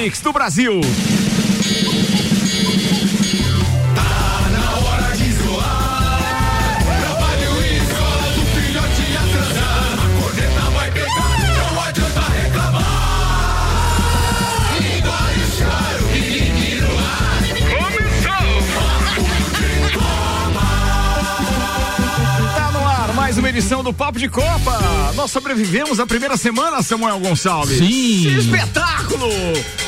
mix do Brasil. mais uma edição do Papo de Copa. Nós sobrevivemos a primeira semana, Samuel Gonçalves. Sim. Espetáculo!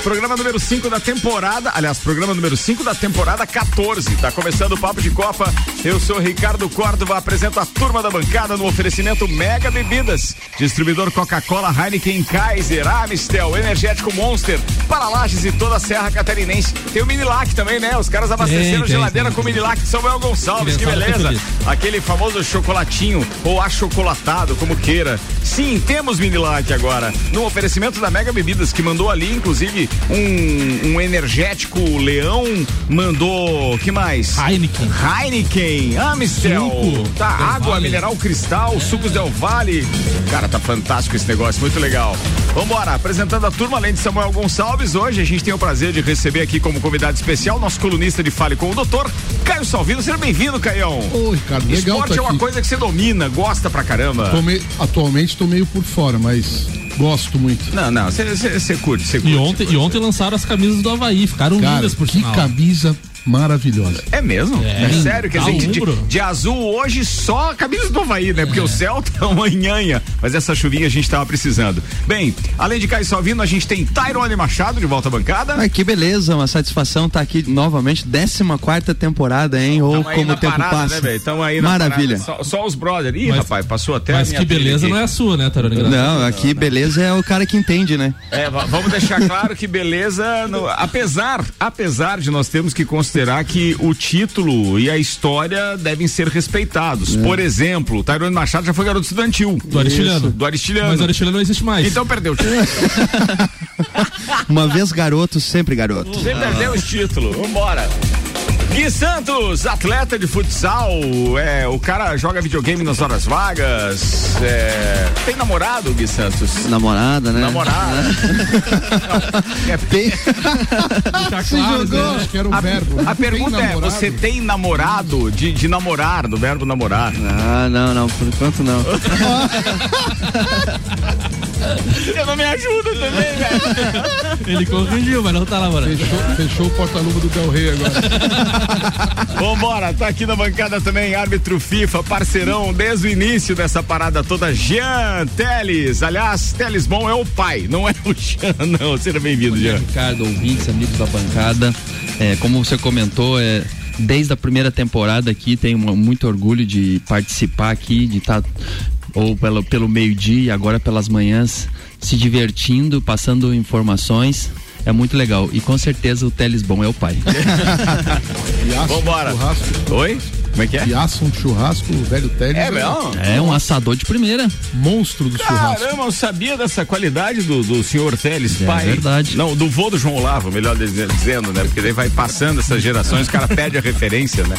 Programa número 5 da temporada. Aliás, programa número 5 da temporada 14. Tá começando o Papo de Copa. Eu sou Ricardo Córdova, apresento a turma da bancada no oferecimento Mega Bebidas. Distribuidor Coca-Cola, Heineken, Kaiser, Amistel, Energético Monster, para Lages e toda a Serra Catarinense. Tem o Minilac também, né? Os caras abasteceram tem, geladeira tem, com o Minilac de Samuel Gonçalves. Que beleza. Aquele famoso chocolatinho ou achocolatado, como queira. Sim, temos Minilac agora. No oferecimento da Mega Bebidas, que mandou ali, inclusive, um, um energético Leão, mandou. que mais? Heineken. Heineken, Amistel. Suco tá, água, vale. mineral cristal, é. sucos Del Vale. Cara, tá fantástico esse negócio, muito legal. Vambora, apresentando a turma, além de Samuel Gonçalves, hoje a gente tem o prazer de receber aqui como convidado especial nosso colunista de Fale com o Doutor, Caio Salvino. Seja bem-vindo, Caião. Oi, Ricardo, legal. Esporte tá é uma coisa que você domina, gosta pra caramba. atualmente tô meio por fora, mas gosto muito. Não, não, você curte, você curte. E ontem, e ontem lançaram as camisas do Havaí, ficaram Cara, lindas por que sinal. camisa maravilhosa. É mesmo? É, é sério? Quer dizer, de, de, azul hoje só a camisa do Havaí, né? Porque é. o céu tá uma nhanha, mas essa chuvinha a gente tava precisando. Bem, além de Caio Salvino, a gente tem Tyrone Machado de volta à bancada. Ai, que beleza, uma satisfação estar tá aqui novamente, 14 quarta temporada, hein? Ou como o tempo parada, passa. Né, Tamo aí Maravilha. Só, só, os brothers. Ih, mas, rapaz, passou até Mas que beleza não é a sua, né, Tyrone? Não, aqui beleza é o cara que entende, né? É, vamos deixar claro que beleza, no, apesar, apesar de nós termos que considerar que o título e a história devem ser respeitados. É. Por exemplo, o Tairone Machado já foi garoto estudantil. Do Aristiliano. Do Aristiliano. Mas o Aristiliano não existe mais. Então perdeu o título. Uma vez garoto, sempre garoto. Você perdeu o título. Vambora. Gui Santos, atleta de futsal, é, o cara joga videogame nas horas vagas. É, tem namorado, Gui Santos? Namorada, né? Namorada. é, tem... Tá Se claro, jogou. Acho que era um a, verbo. A pergunta é: você tem namorado de, de namorar, do verbo namorar? Ah, não, não, por enquanto não. Você não me ajuda também, velho. Ele corrigiu, mas não tá namorando. Fechou, fechou o porta-luva do Del Rey agora. Vambora, tá aqui na bancada também, árbitro FIFA, parceirão desde o início dessa parada toda, Jean Teles. Aliás, Teles bom é o pai, não é o Jean, não. Seja bem-vindo, Jean. Ricardo, ouvintes, amigos da bancada. É, como você comentou, é, desde a primeira temporada aqui, tenho muito orgulho de participar aqui, de estar tá ou pelo, pelo meio-dia e agora pelas manhãs, se divertindo, passando informações. É muito legal. E com certeza o Teles Bom é o pai. Vambora. Oi? Como é que é? E assa um churrasco, o velho Teles. É, mesmo? É um assador de primeira. Monstro do Caramba, churrasco. Caramba, eu sabia dessa qualidade do, do senhor Teles, é pai. É verdade. Não, do vô do João Olavo, melhor dizendo, né? Porque daí vai passando essas gerações, o cara perde a referência, né?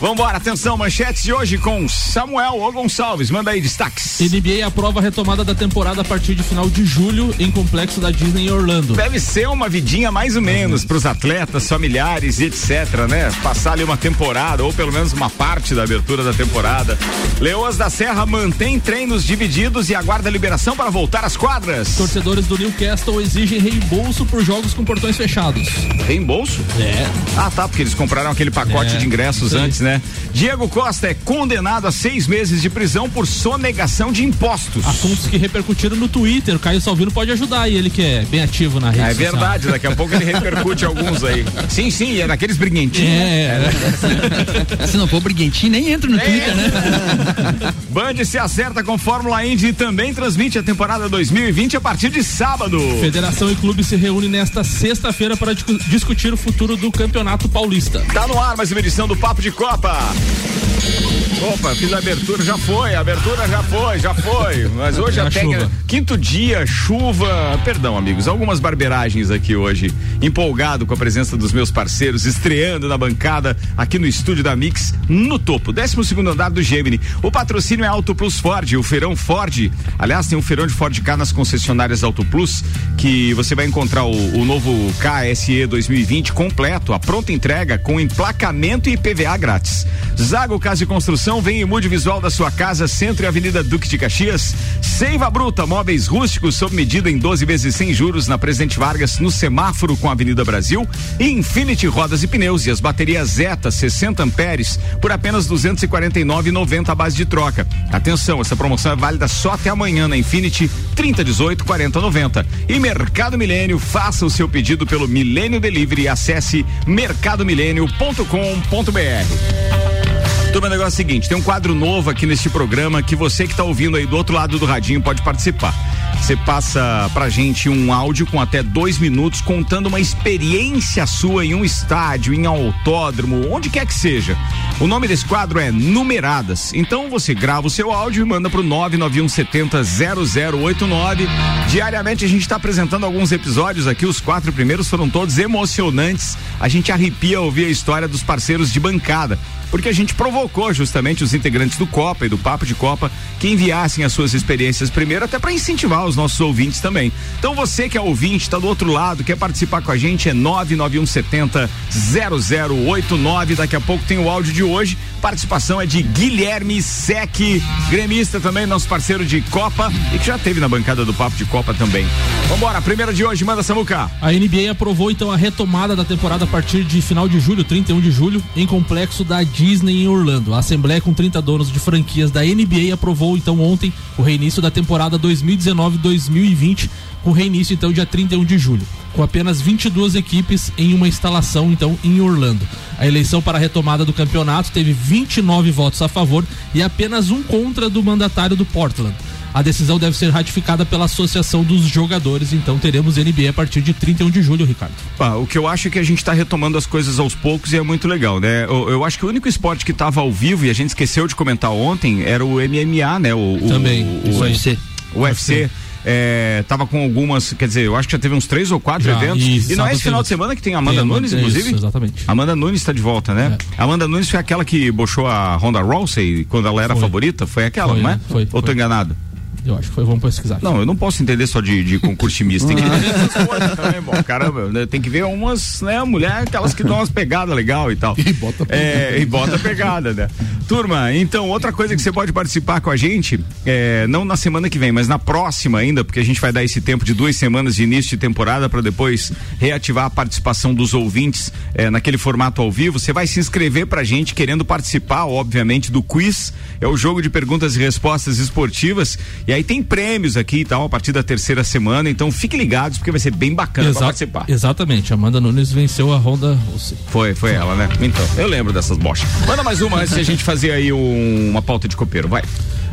Vambora, atenção, manchetes de hoje com Samuel O Gonçalves. Manda aí destaques. NBA aprova a retomada da temporada a partir de final de julho em complexo da Disney em Orlando. Deve ser uma vidinha mais ou menos para os atletas, familiares e etc, né? Passar ali uma temporada ou pelo menos uma parte da abertura da temporada. Leoas da Serra mantém treinos divididos e aguarda liberação para voltar às quadras. Torcedores do Newcastle exigem reembolso por jogos com portões fechados. Reembolso? É. Ah, tá, porque eles compraram aquele pacote é, de ingressos antes, né? Diego Costa é condenado a seis meses de prisão por sonegação de impostos. Assuntos que repercutiram no Twitter. O Caio Salvino pode ajudar e ele que é bem ativo na rede. É social. verdade, daqui a pouco ele repercute alguns aí. Sim, sim, é daqueles briguentinhos. É, é. Se não for briguentinho, nem entra no é. Twitter, né? Band se acerta com Fórmula Indy e também transmite a temporada 2020 a partir de sábado. Federação e clube se reúnem nesta sexta-feira para discutir o futuro do Campeonato Paulista. Tá no ar mais uma edição do Papo de Copa. Opa, fiz a abertura, já foi, a abertura já foi, já foi. Mas hoje até quinto dia, chuva. Perdão, amigos, algumas barberagens aqui hoje. Empolgado com a presença dos meus parceiros, estreando na bancada aqui no estúdio da Mix, no topo, 12 segundo andar do Gemini. O patrocínio é Auto Plus Ford, o feirão Ford. Aliás, tem um feirão de Ford K nas concessionárias Auto Plus, que você vai encontrar o, o novo KSE 2020 completo, a pronta entrega com emplacamento e PVA grátis. Zago Casa e Construção vem e mude visual da sua casa, Centro e Avenida Duque de Caxias. Seiva Bruta, móveis rústicos sob medida em 12 vezes sem juros na Presidente Vargas, no semáforo com a Avenida Brasil. E Infinity Rodas e Pneus e as baterias Zeta 60 amperes por apenas 249,90 a base de troca. Atenção, essa promoção é válida só até amanhã na Infinity 30 18 40 90. E Mercado Milênio, faça o seu pedido pelo Milênio Delivery e acesse mercadomilênio.com.br. Turma, o negócio é o seguinte: tem um quadro novo aqui neste programa que você que está ouvindo aí do outro lado do radinho pode participar. Você passa pra gente um áudio com até dois minutos contando uma experiência sua em um estádio, em autódromo, onde quer que seja. O nome desse quadro é Numeradas. Então você grava o seu áudio e manda pro 99170 0089. Diariamente a gente está apresentando alguns episódios aqui. Os quatro primeiros foram todos emocionantes. A gente arrepia ouvir a história dos parceiros de bancada porque a gente provocou justamente os integrantes do Copa e do Papo de Copa que enviassem as suas experiências primeiro, até para incentivar os nossos ouvintes também. Então você que é ouvinte, está do outro lado, quer participar com a gente, é 99170 0089. Daqui a pouco tem o áudio de hoje. Participação é de Guilherme Sec, gremista também, nosso parceiro de Copa e que já teve na bancada do Papo de Copa também. Vambora, primeira de hoje, manda Samuca. A NBA aprovou então a retomada da temporada a partir de final de julho, 31 de julho, em complexo da Disney em Orlando. A Assembleia com 30 donos de franquias da NBA aprovou então ontem o reinício da temporada 2019-2020, com reinício então dia 31 de julho, com apenas 22 equipes em uma instalação então em Orlando. A eleição para a retomada do campeonato teve 29 votos a favor e apenas um contra do mandatário do Portland. A decisão deve ser ratificada pela Associação dos Jogadores, então teremos NBA a partir de 31 de julho, Ricardo. Ah, o que eu acho é que a gente está retomando as coisas aos poucos e é muito legal, né? Eu, eu acho que o único esporte que estava ao vivo e a gente esqueceu de comentar ontem era o MMA, né? O, Também, o, o, o UFC. O UFC. É, tava com algumas, quer dizer, eu acho que já teve uns três ou quatro já, eventos. Isso, e não é esse final de semana que tem a Amanda Nunes, inclusive? Isso, exatamente. Amanda Nunes está de volta, né? É. Amanda Nunes foi aquela que bochou a Ronda Rousey quando ela era foi. favorita? Foi aquela, foi, não é? Foi. Ou tô enganado? Eu acho que foi, vamos pesquisar. Não, eu não posso entender só de, de concurso misto. Tem que essas coisas também, bom. Caramba, né, tem que ver umas, né, mulher, aquelas que dão umas pegadas legal e tal. E bota pegada. É, e bota pegada, né? Turma, então, outra coisa que você pode participar com a gente, é, não na semana que vem, mas na próxima ainda, porque a gente vai dar esse tempo de duas semanas de início de temporada para depois reativar a participação dos ouvintes é, naquele formato ao vivo. Você vai se inscrever pra gente querendo participar, obviamente, do quiz. É o jogo de perguntas e respostas esportivas. E aí tem prêmios aqui e tal a partir da terceira semana, então fiquem ligados porque vai ser bem bacana Exa participar. Exatamente, Amanda Nunes venceu a Honda. Foi, foi ela, né? Então, eu lembro dessas bochas. Manda mais uma antes de a gente fazer aí um, uma pauta de copeiro, vai.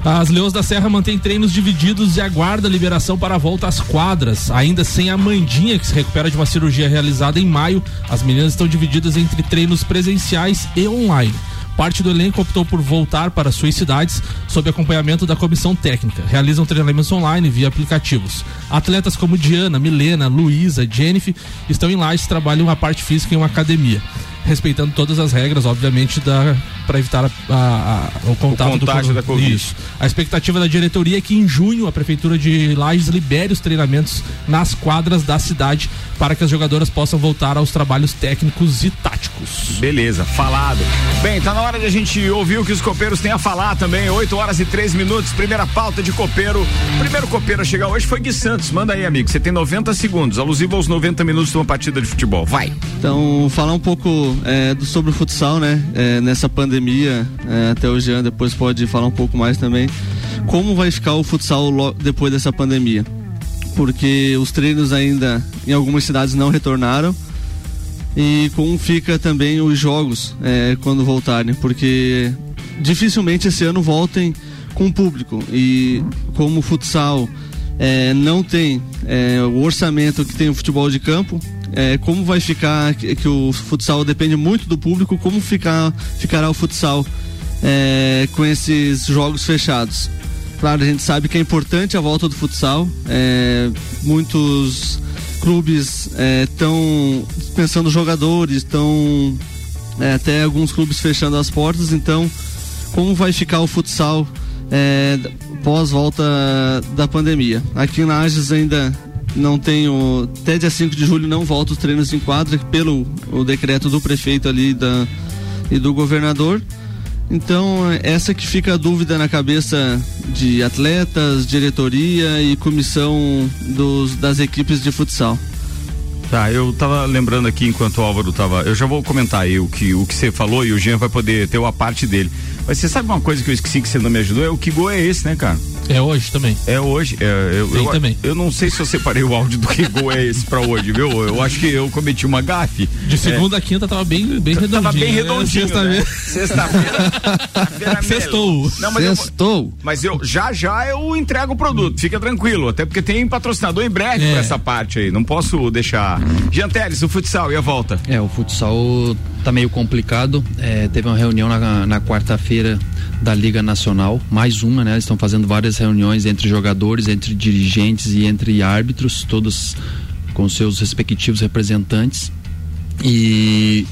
As Leões da Serra mantêm treinos divididos e aguarda a liberação para a volta às quadras. Ainda sem a Mandinha, que se recupera de uma cirurgia realizada em maio, as meninas estão divididas entre treinos presenciais e online. Parte do elenco optou por voltar para suas cidades sob acompanhamento da comissão técnica. Realizam treinamentos online via aplicativos. Atletas como Diana, Milena, Luísa, Jennifer estão em lajes e trabalham a parte física em uma academia respeitando todas as regras, obviamente, da para evitar a, a, a, o contato o do, da Covid. Isso. A expectativa da diretoria é que em junho a prefeitura de Lages libere os treinamentos nas quadras da cidade para que as jogadoras possam voltar aos trabalhos técnicos e táticos. Beleza, falado. Bem, tá na hora de a gente ouvir o que os copeiros têm a falar também. 8 horas e 3 minutos, primeira pauta de copeiro. Primeiro copeiro a chegar hoje foi Gui Santos. Manda aí, amigo. Você tem 90 segundos, alusivo aos 90 minutos de uma partida de futebol. Vai. Então, falar um pouco é, do, sobre o futsal, né? É, nessa pandemia, é, até o Jean depois pode falar um pouco mais também. Como vai ficar o futsal depois dessa pandemia? Porque os treinos ainda em algumas cidades não retornaram. E como fica também os jogos é, quando voltarem? Porque dificilmente esse ano voltem com público. E como o futsal é, não tem é, o orçamento que tem o futebol de campo, é, como vai ficar, que, que, o futsal depende muito do público, como ficar, ficará o futsal é, com esses jogos fechados. Claro, a gente sabe que é importante a volta do futsal. É, muitos clubes estão é, dispensando jogadores, estão é, até alguns clubes fechando as portas. Então, como vai ficar o futsal é, pós volta da pandemia? Aqui na Ages ainda não tenho. Até dia 5 de julho não volta os treinos em quadra pelo o decreto do prefeito ali da, e do governador. Então, essa que fica a dúvida na cabeça de atletas, diretoria e comissão dos, das equipes de futsal. Tá, eu tava lembrando aqui enquanto o Álvaro tava. Eu já vou comentar aí o que, o que você falou e o Jean vai poder ter a parte dele. Mas você sabe uma coisa que eu esqueci que você não me ajudou? É o que gol é esse, né, cara? É hoje também. É hoje. É, eu, eu, também. Eu não sei se eu separei o áudio do que gol é esse pra hoje, viu? Eu acho que eu cometi uma gafe. De segunda é. a quinta tava bem, bem redondinho. Tava bem redondinho. Né? Sexta-feira. Sexta Sextou. Não, mas Sextou. Eu, mas eu já já eu entrego o produto, fica tranquilo. Até porque tem patrocinador em breve é. pra essa parte aí. Não posso deixar. Jean Teles, o futsal e a volta. É, o futsal tá meio complicado. É, teve uma reunião na, na quarta-feira da Liga Nacional, mais uma, né? Estão fazendo várias reuniões entre jogadores, entre dirigentes e entre árbitros, todos com seus respectivos representantes. E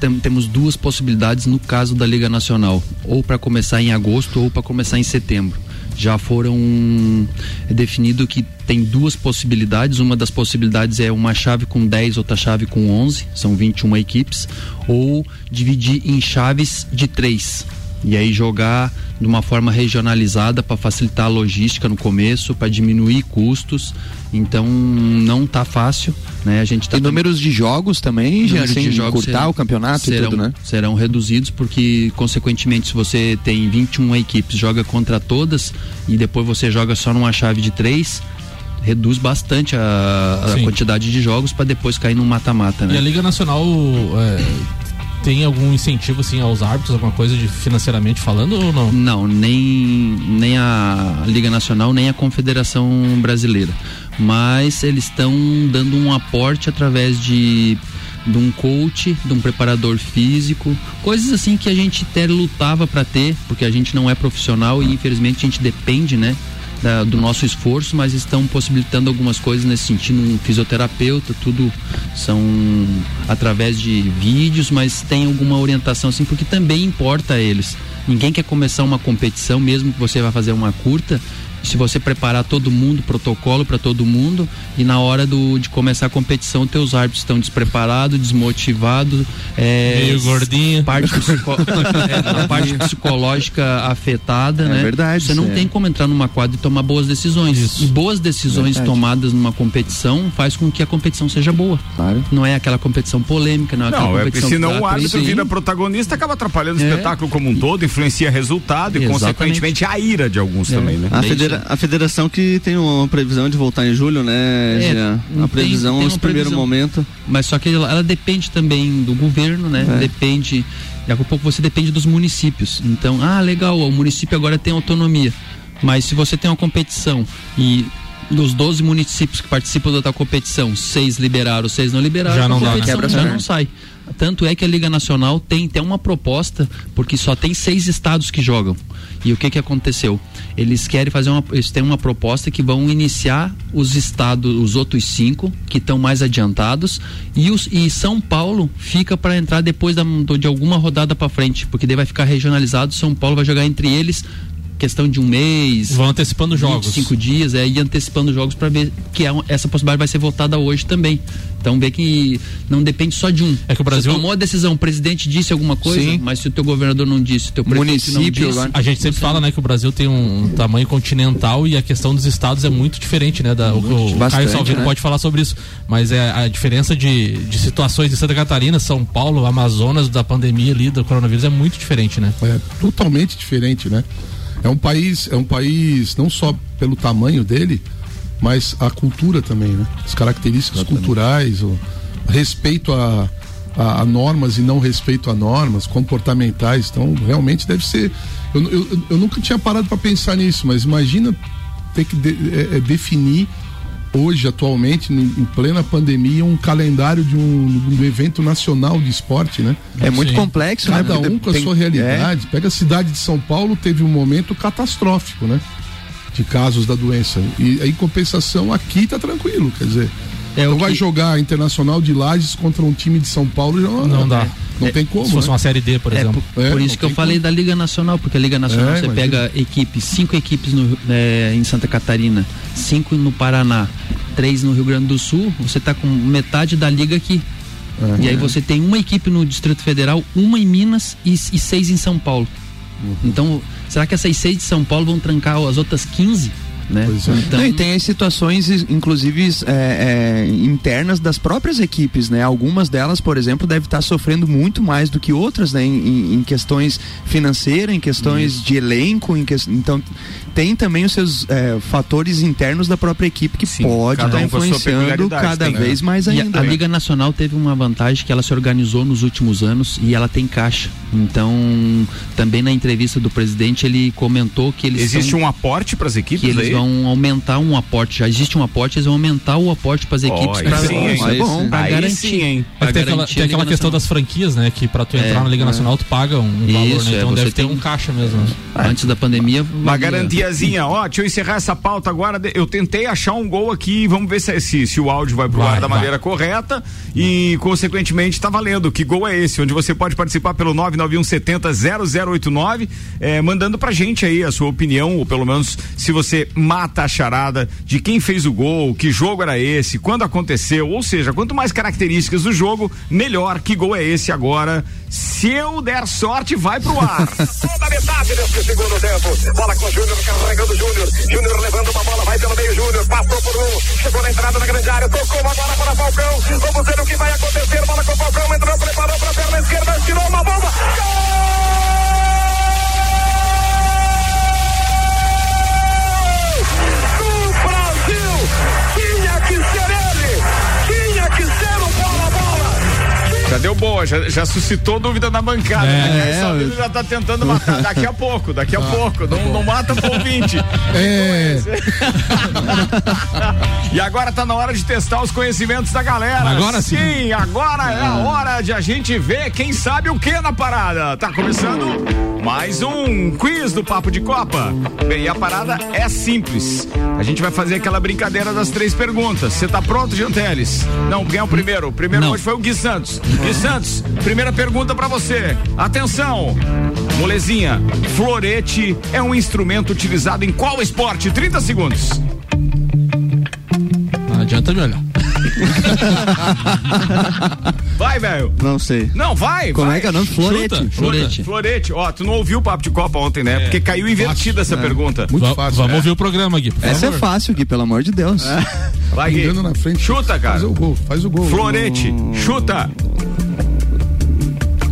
tem, temos duas possibilidades no caso da Liga Nacional, ou para começar em agosto ou para começar em setembro. Já foram é definido que tem duas possibilidades. Uma das possibilidades é uma chave com 10, outra chave com 11, são 21 equipes, ou dividir em chaves de três e aí jogar de uma forma regionalizada para facilitar a logística no começo, para diminuir custos. Então não tá fácil, né? A gente tá e números de jogos também, já assim, de jogos serão, o campeonato serão, e tudo, né? Serão reduzidos porque consequentemente se você tem 21 equipes, joga contra todas e depois você joga só numa chave de três, reduz bastante a, a quantidade de jogos para depois cair no mata-mata, né? E a Liga Nacional é, tem algum incentivo assim aos árbitros, alguma coisa de financeiramente falando ou não? Não, nem, nem a Liga Nacional, nem a Confederação Brasileira. Mas eles estão dando um aporte através de de um coach, de um preparador físico, coisas assim que a gente até lutava para ter, porque a gente não é profissional e infelizmente a gente depende, né, da, do nosso esforço, mas estão possibilitando algumas coisas nesse sentido, um fisioterapeuta, tudo são através de vídeos, mas tem alguma orientação assim, porque também importa a eles. Ninguém quer começar uma competição, mesmo que você vá fazer uma curta, se você preparar todo mundo, protocolo para todo mundo, e na hora do, de começar a competição, teus árbitros estão despreparados, desmotivados, é, meio gordinho, parte, psico, é, parte psicológica afetada, é né? Verdade. Você não é. tem como entrar numa quadra e tomar boas decisões. Isso. Boas decisões verdade. tomadas numa competição faz com que a competição seja boa. Claro. Não é aquela competição polêmica, não é aquela não, é competição. É senão o árbitro vira protagonista, acaba atrapalhando o é. espetáculo como um todo, influencia resultado e, Exatamente. consequentemente, a ira de alguns é. também, né? A federa a federação que tem uma previsão de voltar em julho, né? É, a previsão tem, tem primeiro momento. Mas só que ela, ela, depende também do governo, né? É. Depende. Daqui a pouco você depende dos municípios. Então, ah, legal, o município agora tem autonomia. Mas se você tem uma competição e dos 12 municípios que participam da competição, seis liberaram, seis não liberaram, já não, dá, né? já não sai. Tanto é que a Liga Nacional tem até uma proposta, porque só tem seis estados que jogam. E o que que aconteceu? Eles querem fazer uma, eles têm uma proposta que vão iniciar os estados, os outros cinco que estão mais adiantados e, os, e São Paulo fica para entrar depois da, de alguma rodada para frente, porque daí vai ficar regionalizado. São Paulo vai jogar entre eles questão de um mês. Vão antecipando jogos. Cinco dias, é, e antecipando jogos para ver que é, essa possibilidade vai ser votada hoje também. Então vê que não depende só de um. É que o Brasil Você tomou a decisão, o presidente disse alguma coisa, Sim. mas se o teu governador não disse, o teu município não disse, a gente sempre fala, né, que o Brasil tem um tamanho continental e a questão dos estados é muito diferente, né, da, o, o Caio Salvino né? pode falar sobre isso, mas é a diferença de, de situações de Santa Catarina, São Paulo, Amazonas da pandemia ali do coronavírus é muito diferente, né? É totalmente diferente, né? É um país, é um país não só pelo tamanho dele, mas a cultura também, né? As características Exatamente. culturais, o respeito a, a, a, normas e não respeito a normas comportamentais. Então, realmente deve ser. Eu, eu, eu nunca tinha parado para pensar nisso, mas imagina ter que de, é, é, definir hoje, atualmente, em plena pandemia, um calendário de um, de um evento nacional de esporte, né? É muito Sim. complexo, né? Cada Porque um com a tem- sua realidade. Pega a cidade de São Paulo, teve um momento catastrófico, né? De casos da doença. E em compensação, aqui tá tranquilo, quer dizer. É, não o vai que- jogar Internacional de Lages contra um time de São Paulo, já Não dá. Não É, tem como. Se fosse né? uma série D, por É, exemplo. por, É, por não isso que eu tem falei da Liga Nacional, porque a Liga Nacional É, você imagina. pega equipes, cinco equipes no, é, em Santa Catarina, cinco no Paraná, três no Rio Grande do Sul, você tá com metade da liga aqui. É. E aí você tem uma equipe no Distrito Federal, uma em Minas e, e seis em São Paulo. Uhum. Então, será que essas seis de São Paulo vão trancar as outras 15? Né? É. Então, Não, e tem as situações, inclusive, é, é, internas das próprias equipes, né? Algumas delas, por exemplo, devem estar sofrendo muito mais do que outras, né? Em, em- questões financeiras, em questões de elenco, em que, então tem também os seus é, fatores internos da própria equipe que Sim, pode estar um sua influenciando cada tem, vez mais E a, ainda. a né? Liga Nacional teve uma vantagem que ela se organizou nos últimos anos e ela tem caixa. Então, também na entrevista do presidente, ele comentou que eles Existe estão- um aporte para as que equipes eles aí? vão aumentar um aporte. Já existe um aporte, eles vão aumentar o aporte para as equipes aí para sim, é bom. pra Aí garantir. sim, hein? É que tem aquela, tem aquela questão das franquias, né? Que pra tu entrar É, na Liga Nacional, tu paga um valor, Isso, né? é, Então você deve ter tem- um caixa mesmo. né? Antes da pandemia. Uma garantiazinha, ó, deixa eu encerrar essa pauta agora. Eu tentei achar um gol aqui, vamos ver se, se, se o áudio vai pro Vai, ar da vai. maneira correta e, consequentemente, tá valendo. Que gol é esse? Onde você pode participar pelo 991700089, eh, mandando pra gente aí a sua opinião, ou pelo menos se você mata a charada de quem fez o gol, que jogo era esse, quando aconteceu, ou seja, quanto mais características do jogo, melhor. Que gol é esse agora? Se eu der sorte, vai pro ar. Toda metade desse segundo tempo. Bola com o Júnior, carregando o Júnior. Júnior levando uma bola, vai pelo meio, Júnior. Passou por um, chegou na entrada da grande área, tocou uma bola para Falcão. Vamos ver o que vai acontecer. Bola com Falcão, entrou, preparou para a perna esquerda, tirou uma bomba. Gol! Já deu boa, já, já suscitou dúvida na bancada. É, né? é, Essa eu- vida já tá tentando matar. Daqui a pouco, daqui a pouco. Não, não mata pro ouvinte. É, E agora tá na hora de testar os conhecimentos da galera. Agora sim. agora é a hora de a gente ver quem sabe o que na parada. Tá começando mais um quiz do Papo de Copa. Bem, a parada é simples. A gente vai fazer aquela brincadeira das três perguntas. Você tá pronto, Janteles? Não, quem é o primeiro? O primeiro Não. hoje foi o Gui Santos. Gui Santos, primeira pergunta pra você. Atenção! Molezinha, florete é um instrumento utilizado em qual esporte? 30 segundos. Não adianta me olhar. Vai, velho. Não sei. Não, vai. Como vai. é que é o nome? Florete. Chuta, Florete. Florete. Ó, tu não ouviu o papo de Copa ontem, né? Porque caiu invertida essa pergunta. muito Va- fácil. Vamos né? ouvir o programa, Gui. Essa é fácil, Gui, pelo amor de Deus. Vai, Gui. Na frente. Chuta, cara. Faz o gol, faz o gol. Florete. Chuta.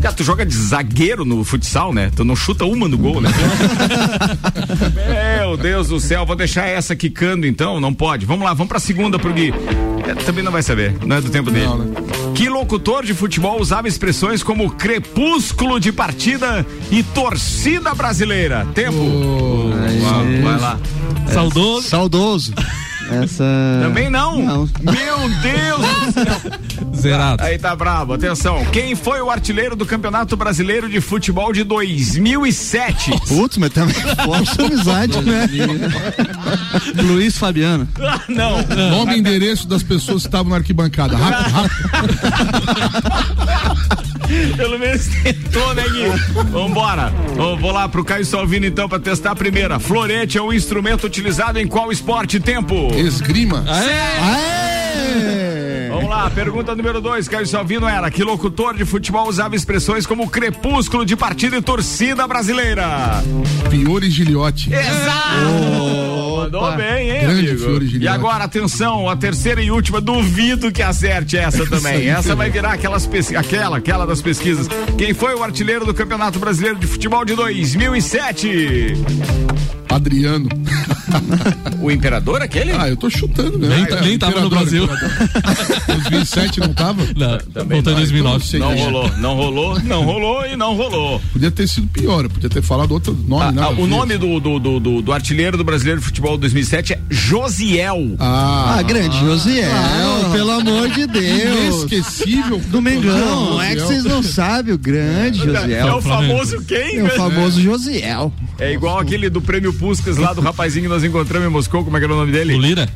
Cara, tu joga de zagueiro no futsal, né? Tu não chuta uma no gol, né? Meu Deus do céu, vou deixar essa quicando então, não pode. Vamos lá, vamos pra segunda pro Gui. É, também não vai saber, não é do tempo dele. Não, né? Que locutor de futebol usava expressões como crepúsculo de partida e torcida brasileira? Tempo. Vai, vai lá. Saudoso. Saudoso. Essa. Também não. Não. Meu Deus do céu. Zerado. Aí tá brabo, atenção. Quem foi o artilheiro do Campeonato Brasileiro de Futebol de 2007? Putz, mas também forte amizade, né? Luiz Fabiano. Ah, não. Nome e endereço das pessoas que estavam na arquibancada. Rápido, rápido. Pelo menos tentou, né, Gui? Vambora. Vou, vou lá pro Caio Salvino então pra testar a primeira. Florete é um instrumento utilizado em qual esporte? Tempo. Esgrima. Vamos lá, pergunta número dois. Caio Salvino era que locutor de futebol usava expressões como crepúsculo de partida e torcida brasileira? Fiore Giliotti. Exato! Mandou bem, hein, Grande amigo? Fiore E Giliotti. agora, atenção, a terceira e última, duvido que acerte essa também. Essa vai virar aquelas pesqui- aquela, aquela das pesquisas. Quem foi o artilheiro do Campeonato Brasileiro de Futebol de 2007? Adriano. o imperador aquele? Ah, eu tô chutando, né? Nem, tá- nem tava no Brasil. 2007 não tava? Não, Também voltou em não, 2009. então Não rolou, não rolou, não rolou e não rolou. Podia ter sido pior, eu podia ter falado outro nome. Ah, nada ah, o nome do, do, do, do- do artilheiro do brasileiro de futebol 2007 é Josiel. Ah, Ah, grande Josiel, pelo amor de Deus. inesquecível. Do Mengão, é que vocês não sabem o grande Josiel. é o famoso quem? É o famoso Josiel. É igual aquele do prêmio Puskas lá do rapazinho que nós encontramos em Moscou, como é que era o nome dele? O Lira?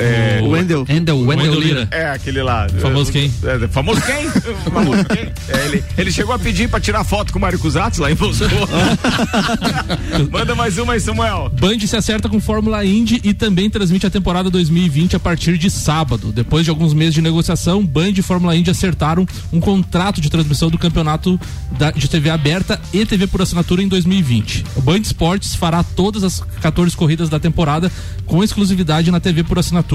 É, O Wendel. Wendel, Wendel Wendel Lira. Lira. é aquele lá. Famoso quem? É, famoso quem? famoso quem? É, ele, ele chegou a pedir pra tirar foto com o Mário Cusatz lá em Moscou. Manda mais uma aí, Samuel. Band se acerta com Fórmula Indy e também transmite a temporada 2020 a partir de sábado. Depois de alguns meses de negociação, Band e Fórmula Indy acertaram um contrato de transmissão do campeonato da- de TV aberta e TV por assinatura em 2020. O Band Esportes fará todas as 14 corridas da temporada com exclusividade na TV por assinatura.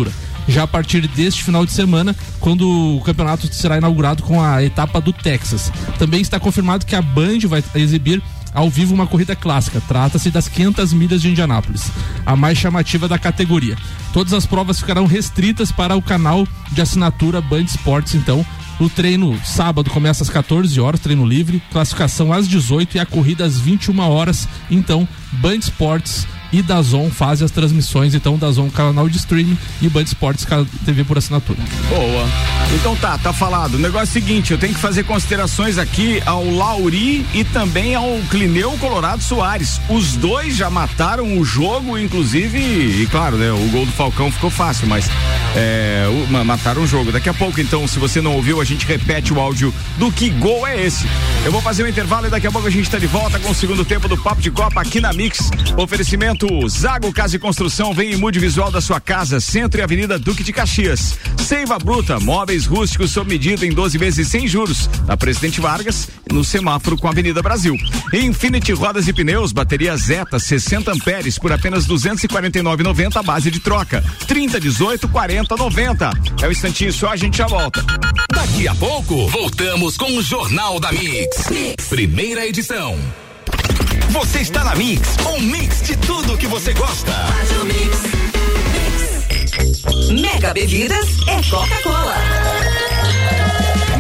Já a partir deste final de semana, quando o campeonato será inaugurado com a etapa do Texas. Também está confirmado que a Band vai exibir ao vivo uma corrida clássica. Trata-se das 500 milhas de Indianápolis, a mais chamativa da categoria. Todas as provas ficarão restritas para o canal de assinatura Band Esportes, então. O treino sábado começa às 14 horas, treino livre, classificação às 18 e a corrida às 21 horas. Então, Band Esportes e Dazon fazem as transmissões, então Dazon canal de streaming e Band Esportes TV por assinatura. Boa. Então tá, tá falado. O negócio é o seguinte, eu tenho que fazer considerações aqui ao Lauri e também ao Clineu Colorado Soares. Os dois já mataram o jogo, inclusive, e claro, né, o gol do Falcão ficou fácil, mas é, o- ma- mataram o jogo. Daqui a pouco, então, se você não ouviu, a gente repete o áudio do que gol é esse. Eu vou fazer um intervalo e daqui a pouco a gente tá de volta com o segundo tempo do Papo de Copa aqui na Mix. Oferecimento Zago Casa e Construção, vem e mude visual da sua casa, Centro e Avenida Duque de Caxias. Seiva Bruta, móveis rústicos sob medida em 12 vezes sem juros. Na Presidente Vargas, no semáforo com a Avenida Brasil. Infinity Rodas e Pneus, bateria Zeta 60 amperes por apenas 249,90 a base de troca. 30 18 40 90. É um instantinho só, a gente já volta. Daqui a pouco, voltamos com o Jornal da mix. Primeira edição. Você está na Mix, um mix de tudo que você gosta. Mega Bebidas é Coca-Cola.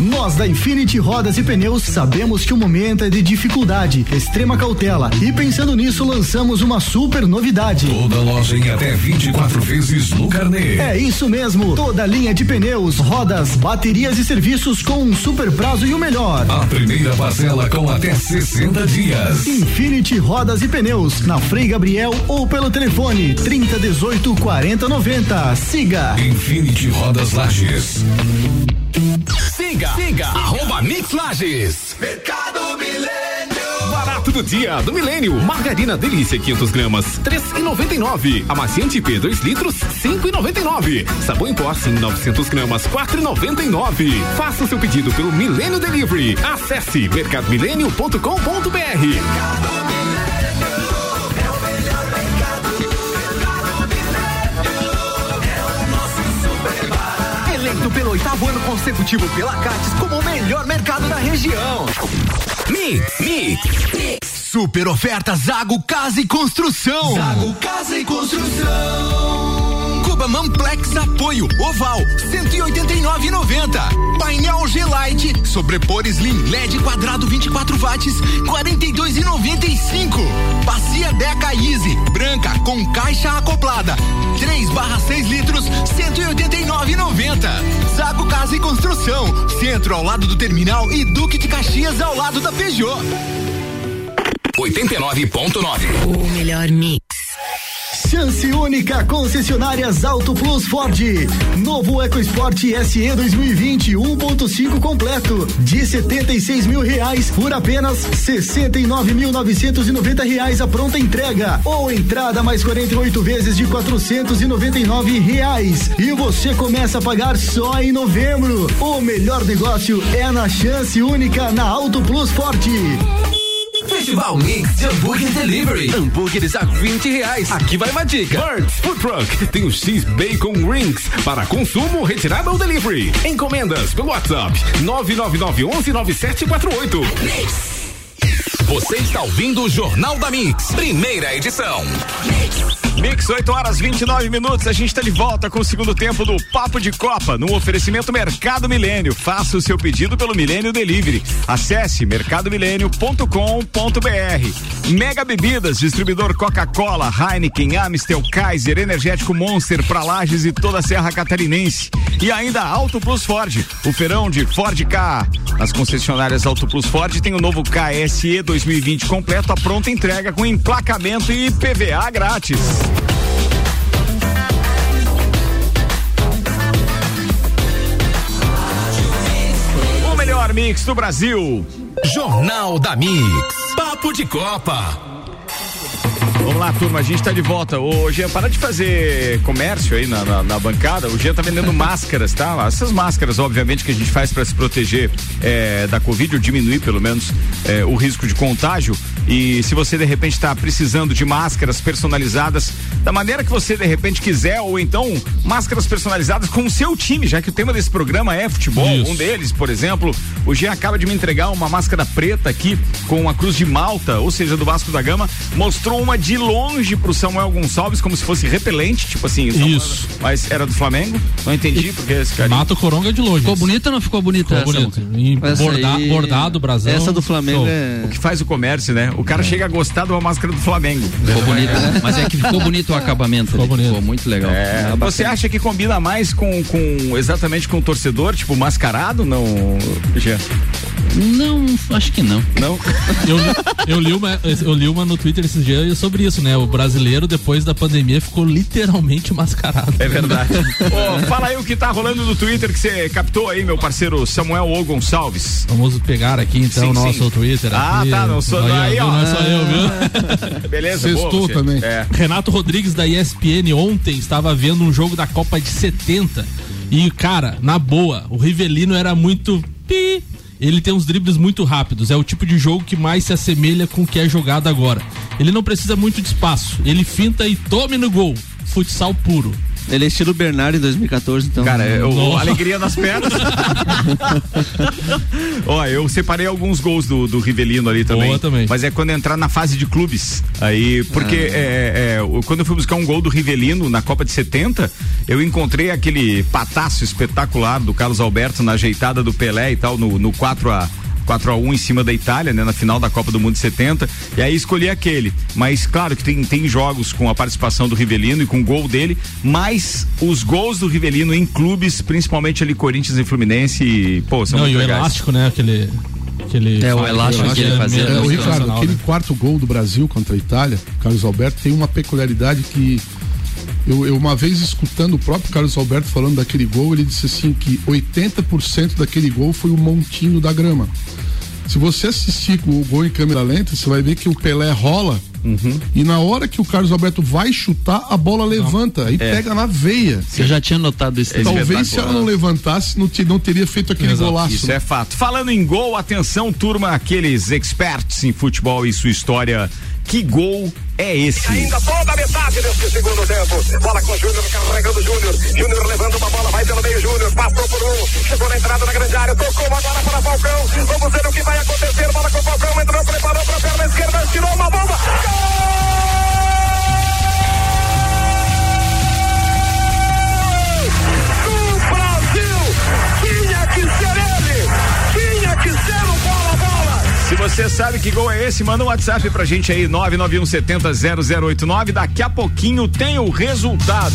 Nós da Infinity Rodas e Pneus sabemos que o momento é de dificuldade, extrema cautela e pensando nisso lançamos uma super novidade. Toda loja em até 24 vezes no carnê. É isso mesmo, toda linha de pneus, rodas, baterias e serviços com um super prazo e o melhor. A primeira parcela com até 60 dias. Infinity Rodas e Pneus, na Frei Gabriel ou pelo telefone 3018 4090. Siga. Infinity Rodas Lages. Siga, siga, arroba Mix Lages. Mercado Milênio. Barato do dia do Milênio. Margarina Delícia 500 gramas, 3,99. Amaciante P 2 litros, 5,99. Sabão em pó Sim 900 gramas, 4,99. Faça o seu pedido pelo Milênio Delivery. Acesse mercadomilênio.com.br. Eleito pelo oitavo ano consecutivo pela Cates como o melhor mercado da região. Mix, Mix. Super oferta Zago Casa e Construção. Zago Casa e Construção. Cuba Manplex Apoio Oval 189,90. Painel G-Lite Sobrepor Slim LED quadrado 24 watts 42,95. Bacia Deca Easy branca com caixa acoplada 3 barra 6 litros 189,90. Zago Casa e Construção Centro ao lado do terminal e Duque de Caxias ao lado da Peugeot. 89.9. O melhor mix. Chance única concessionárias Auto Plus Ford. Novo EcoSport SE 2020 1.5 completo de 76 mil reais por apenas 69.990 reais a pronta entrega ou entrada mais 48 vezes de 499 reais e você começa a pagar só em novembro. O melhor negócio é na Chance única na Auto Plus Ford. Festival Mix de Hambúrguer Delivery. Hambúrgueres a 20 reais. Aqui vai uma dica. Birds Food Truck tem o X Bacon Rings para consumo, retirada ou delivery. Encomendas pelo WhatsApp 999 11 9748. Você está ouvindo o Jornal da Mix, primeira edição. Mix, 8 horas 29 minutos. A gente está de volta com o segundo tempo do Papo de Copa no oferecimento Mercado Milênio. Faça o seu pedido pelo Milênio Delivery. Acesse mercadomilênio.com.br. Mega Bebidas, distribuidor Coca-Cola, Heineken, Amstel, Kaiser, Energético Monster para Lages e toda a Serra Catarinense. E ainda Auto Plus Ford, o feirão de Ford K. As concessionárias Auto Plus Ford tem o novo KSE 2020 completo, a pronta entrega com emplacamento e PVA grátis. O melhor mix do Brasil. Jornal da Mix. Papo de Copa. Vamos lá, turma, a gente tá de volta. Ô, Jean, para de fazer comércio aí na, na, na bancada. O Jean tá vendendo máscaras, tá? Essas máscaras, obviamente, que a gente faz para se proteger é, da Covid, ou diminuir pelo menos é, o risco de contágio. E se você de repente está precisando de máscaras personalizadas da maneira que você de repente quiser, ou então máscaras personalizadas com o seu time, já que o tema desse programa é futebol. Isso. Um deles, por exemplo, o Jean acaba de me entregar uma máscara preta aqui com a cruz de Malta, ou seja, do Vasco da Gama. Mostrou uma de longe pro Samuel Gonçalves, como se fosse repelente, tipo assim. Isso. Mas era do Flamengo? Não entendi porque esse cara. Mata o Coronga de longe. Ficou bonita ou não ficou bonita Ficou essa? bonito. Essa borda- aí- bordado, brasão. Essa do Flamengo é. O que faz o comércio, né? O cara chega a gostar de uma máscara do Flamengo. Ficou bonita, né? Mas é que ficou bonito o acabamento. Ficou ali, bonito. Ficou muito legal. É, você acha que combina mais com, com exatamente com o torcedor, tipo mascarado? Não, Jean? Não, acho que não. Não? Eu, li- eu, li uma, eu li uma no Twitter esses dias sobre isso, né? O brasileiro, depois da pandemia, ficou literalmente mascarado. É verdade. Ô, fala aí o que tá rolando no Twitter que você captou aí, meu parceiro Samuel O Gonçalves. Vamos pegar aqui então Sim, o nosso sim. Twitter. Ah, aqui. tá, não sou- Aí, aí, ó. Não é só eu, viu? Beleza? Sextou também. É. Renato Rodrigues da ESPN ontem estava vendo um jogo da Copa de 70 e, cara, na boa, o Rivelino era muito pi. Ele tem uns dribles muito rápidos, é o tipo de jogo que mais se assemelha com o que é jogado agora. Ele não precisa muito de espaço, ele finta e tome no gol. Futsal puro. Ele é estilo Bernardo em 2014, então. Cara, é o, Nossa. alegria nas pernas. Ó, eu separei alguns gols do, do Rivelino ali também. Boa também. Mas é quando entrar na fase de clubes. Aí, porque é, é, o- quando eu fui buscar um gol do Rivelino na Copa de 70, eu encontrei aquele pataço espetacular do Carlos Alberto na ajeitada do Pelé e tal, no, no 4 a 4 a 1 em cima da Itália, né, na final da Copa do Mundo de 70. E aí escolhi aquele. Mas claro que tem, tem jogos com a participação do Rivelino e com o gol dele, mas os gols do Rivelino em clubes, principalmente ali Corinthians e Fluminense, e, pô, são Não, e muito o legais. elástico, né? Aquele. aquele É, o elástico que ele fazia meio É, o Ricardo, internacional, aquele né? quarto gol do Brasil contra a Itália, Carlos Alberto, tem uma peculiaridade que eu, eu uma vez escutando o próprio Carlos Alberto falando daquele gol, ele disse assim que 80% daquele gol foi o montinho da grama. Se você assistir o gol em câmera lenta, você vai ver que o Pelé rola e na hora que o Carlos Alberto vai chutar, a bola levanta e É. pega na veia. Você já tinha notado isso É. Talvez se ela não levantasse, não, te- não teria feito aquele Exato. golaço. Isso né? é fato. Falando em gol, atenção, turma, aqueles experts em futebol e sua história. Que gol é esse? Ainda toda a metade desse segundo tempo. Bola com o Júnior, carregando o Júnior. Júnior levando uma bola, vai pelo meio, Júnior. Passou por um, chegou na entrada da grande área, tocou uma bola para Falcão. Vamos ver o que vai acontecer. Bola com o Falcão, entrou, preparou para a perna esquerda, tirou uma bomba. Gol! Se você sabe que gol é esse, manda um WhatsApp pra gente aí, 991700089. Daqui a pouquinho tem o resultado.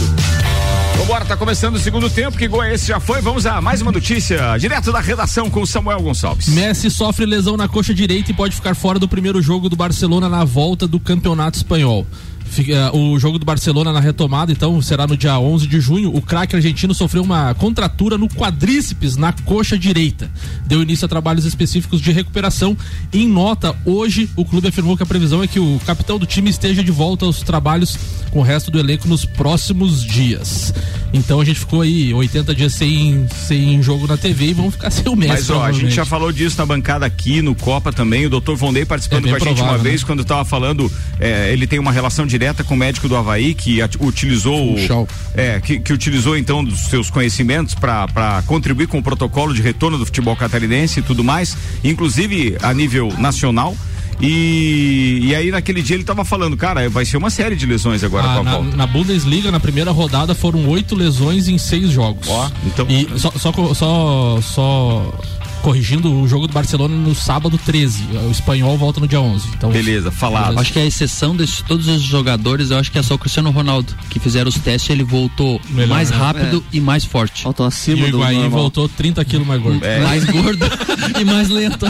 Vambora, tá começando o segundo tempo. Que gol é esse? Já foi? Vamos a mais uma notícia direto da redação com Samuel Gonçalves. Messi sofre lesão na coxa direita e pode ficar fora do primeiro jogo do Barcelona na volta do Campeonato Espanhol. Fica, o jogo do Barcelona na retomada, então, será no dia 11 de junho. O craque argentino sofreu uma contratura no quadríceps, na coxa direita. Deu início a trabalhos específicos de recuperação. Em nota, hoje, o clube afirmou que a previsão é que o capitão do time esteja de volta aos trabalhos com o resto do elenco nos próximos dias. Então a gente ficou aí 80 dias sem, sem jogo na TV e vamos ficar sem o Messi. Mas ó, a gente já falou disso na bancada aqui, no Copa também. O doutor Vondei participando É com a bem gente uma provável, vez, quando estava falando, é, ele tem uma relação direta com o médico do Havaí, que at- utilizou. Funchal. É, que, que utilizou então dos seus conhecimentos para contribuir com o protocolo de retorno do futebol catarinense e tudo mais, inclusive a nível nacional. E, e aí naquele dia ele estava falando, cara, vai ser uma série de lesões agora Ah, com a na, volta. na Bundesliga, na primeira rodada, foram oito lesões em seis jogos. Ó, então- E só, só, só, só corrigindo o jogo do Barcelona no sábado 13. O espanhol volta no dia 11. Então, Beleza, falado. Acho que a exceção de todos os jogadores, eu acho que é só o Cristiano Ronaldo, que fizeram os testes, ele voltou Melhor, mais né? rápido e mais forte. E acima o do Higuaín voltou 30 quilos mais gordo. É. Mais gordo e mais lento.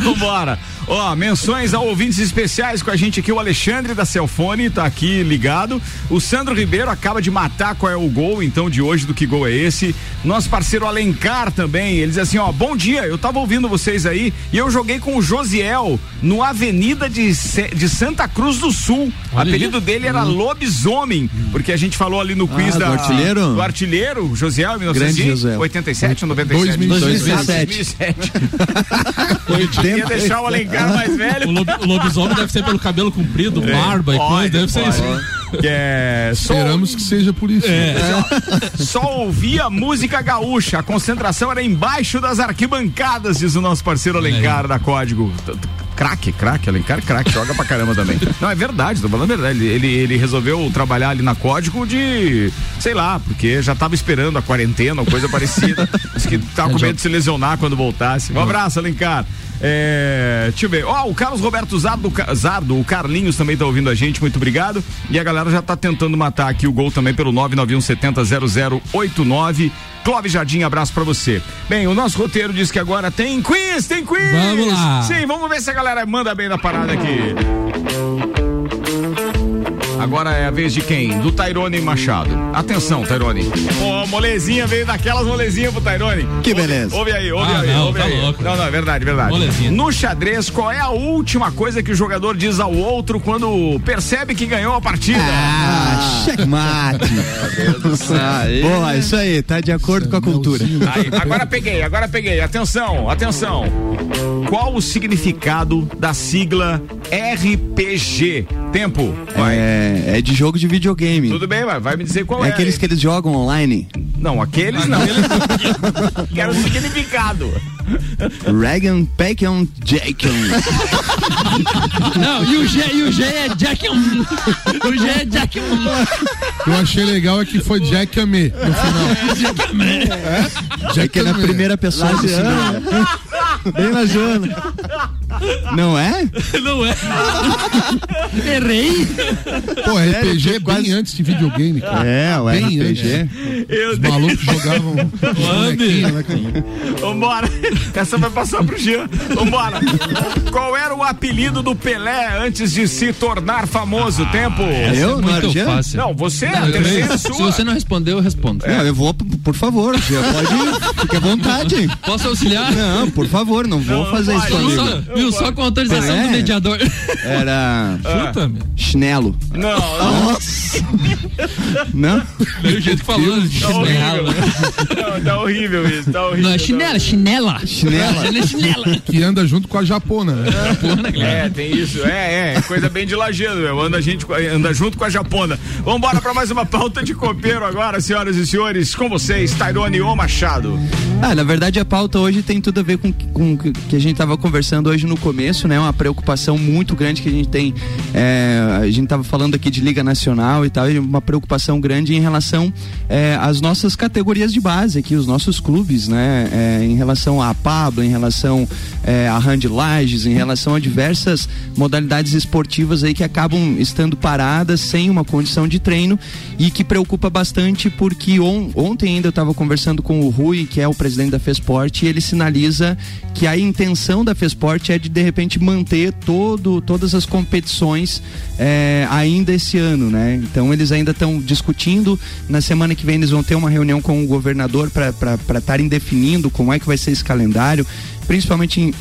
Vambora. Ó, menções a ouvintes especiais com a gente aqui. O Alexandre da Celfone tá aqui ligado. O Sandro Ribeiro acaba de matar qual é o gol, então, de hoje, do que gol é esse. Nosso parceiro Alencar também. Ele diz assim: ó, bom dia, eu tava ouvindo vocês aí e eu joguei com o Josiel no Avenida de, de Santa Cruz do Sul. O apelido dele era Lobisomem, porque a gente falou ali no quiz Ah, da. do artilheiro? Do artilheiro, Josiel, Grande Josiel. 1987 ou 97? 2007. 2007. Eu tinha deixar o Alencar mais O, velho. lobi- o lobisomem deve ser pelo cabelo comprido, barba e coisa, deve ser isso. Que é só, Esperamos que seja por isso. só ouvia música gaúcha. A concentração era embaixo das arquibancadas, diz o nosso parceiro Alencar da Código. Craque, craque, Alencar, craque, joga pra caramba também. Não, é verdade, tô falando a verdade. Ele, ele, ele resolveu trabalhar ali na Código de, sei lá, porque já tava esperando a quarentena ou coisa parecida. Diz que tava com medo de se lesionar quando voltasse. Um abraço, Alencar. É, deixa eu ver. Ó, o Carlos Roberto Zardo, Zardo, o Carlinhos também tá ouvindo a gente, muito obrigado. E a galera já tá tentando matar aqui o gol também pelo 991700089. Clóvis Jardim, abraço pra você. Bem, o nosso roteiro diz que agora tem quiz, tem quiz! Vamos lá. Sim, vamos ver se a galera manda bem na parada aqui. Agora é a vez de quem? Do Tairone Machado. Atenção, Tairone. Pô, molezinha veio daquelas molezinhas pro Tairone. Que Ouve- beleza. Ouve aí, ouve Ah, aí, não, ouve tá aí. louco. Não, não, é verdade, é verdade. Molezinha. No xadrez, qual é a última coisa que o jogador diz ao outro quando percebe que ganhou a partida? Ah, checkmate. Aí. Boa, isso aí, tá de acordo com a cultura. Aí, agora peguei, agora peguei. Atenção, atenção. Qual o significado da sigla RPG? Tempo. Vai. É, é de jogo de videogame. Tudo bem, vai, vai me dizer qual é. É aqueles que eles jogam online. Não, aqueles não. Quero o significado. Regan Peckham Jackson. Não, e o G, e o G é Jack. O G é Jack. Eu achei legal é que foi Jack Amé no final. É que é na primeira pessoa do singular. Bem na Joana. Não é? Não é? Errei. Pô, RPG é quase- bem antes de videogame, cara. É, o Bem RPG. Eu Os malucos jogavam né? Vambora. Essa vai passar pro Jean. Vambora. Qual era o apelido do Pelé antes de se tornar famoso? Tempo. Eu? Não era Muito Jean? fácil. Não, você, a Eu terceira é. Se você não respondeu, eu respondo. Não, eu vou, por favor, Jean, pode. Fique à vontade. Posso auxiliar? Não, por favor, não vou Não, fazer não isso comigo. só, viu só com a autorização É. do mediador. Era Chuta, meu. chinelo. Não, não. Nossa. Não? Meio jeito que falou. Tá chinelo, horrível. né? Não, tá horrível isso, tá horrível. Não, é chinela, chinela. Chinela. Ela é chinela. Que anda junto com a japona, né? É, tem isso. É, é. Coisa bem de lajeado, meu. Anda, gente, anda junto com a japona. Vambora pra mais uma pauta de copeiro agora, senhoras e senhores. Com vocês, Tairone O Machado. Ah, na verdade a pauta hoje tem tudo a ver com, com que a gente estava conversando hoje no começo, né? Uma preocupação muito grande que a gente tem. é, a gente estava falando aqui de Liga Nacional e tal, e uma preocupação grande em relação é, às nossas categorias de base aqui, os nossos clubes, né? É, em relação à Pablo, em relação a Randy Lages, em relação a diversas modalidades esportivas aí que acabam estando paradas sem uma condição de treino e que preocupa bastante porque on- ontem ainda eu estava conversando com o Rui, que é o presidente presidente da Fesport, e ele sinaliza que a intenção da Fesport é de de repente manter todo, todas as competições é, ainda esse ano, né? Então eles ainda estão discutindo. Na semana que vem eles vão ter uma reunião com o governador para estarem definindo como é que vai ser esse calendário principalmente em,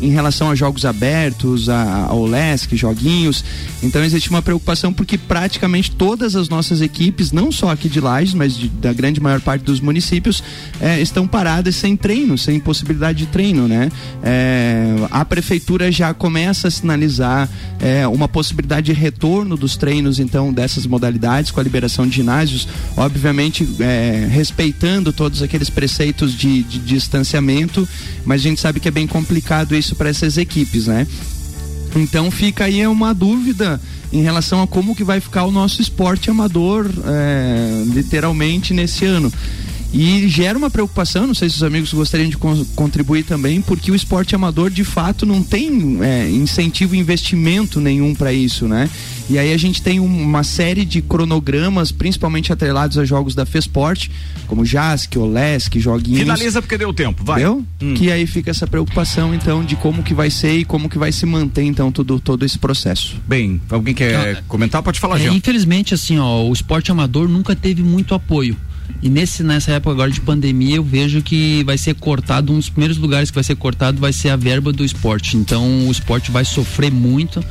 em relação a jogos abertos, a, ao LESC, joguinhos. Então existe uma preocupação porque praticamente todas as nossas equipes, não só aqui de Lages, mas de, da grande maior parte dos municípios, é, estão paradas sem treino, sem possibilidade de treino, né? É, a prefeitura já começa a sinalizar é, uma possibilidade de retorno dos treinos, então, dessas modalidades, com a liberação de ginásios, obviamente é, respeitando todos aqueles preceitos de, de, de distanciamento, mas a gente sabe que é bem complicado isso para essas equipes, né? Então fica aí uma dúvida em relação a como que vai ficar o nosso esporte amador, é, literalmente nesse ano. E gera uma preocupação, não sei se os amigos gostariam de contribuir também, porque o esporte amador de fato não tem é, incentivo e investimento nenhum para isso, né? E aí a gente tem uma série de cronogramas, principalmente atrelados a jogos da Fesport, como JASC, OLESC, joguinhos. Finaliza porque deu tempo, vai. Deu? Hum. Que aí fica essa preocupação, então, de como que vai ser e como que vai se manter, então, todo, todo esse processo. Bem, alguém quer ah, comentar? Pode falar, é, Infelizmente, assim, ó, o esporte amador nunca teve muito apoio. E nesse, nessa época agora de pandemia, eu vejo que vai ser cortado, um dos primeiros lugares que vai ser cortado vai ser a verba do esporte. Então o esporte vai sofrer muito.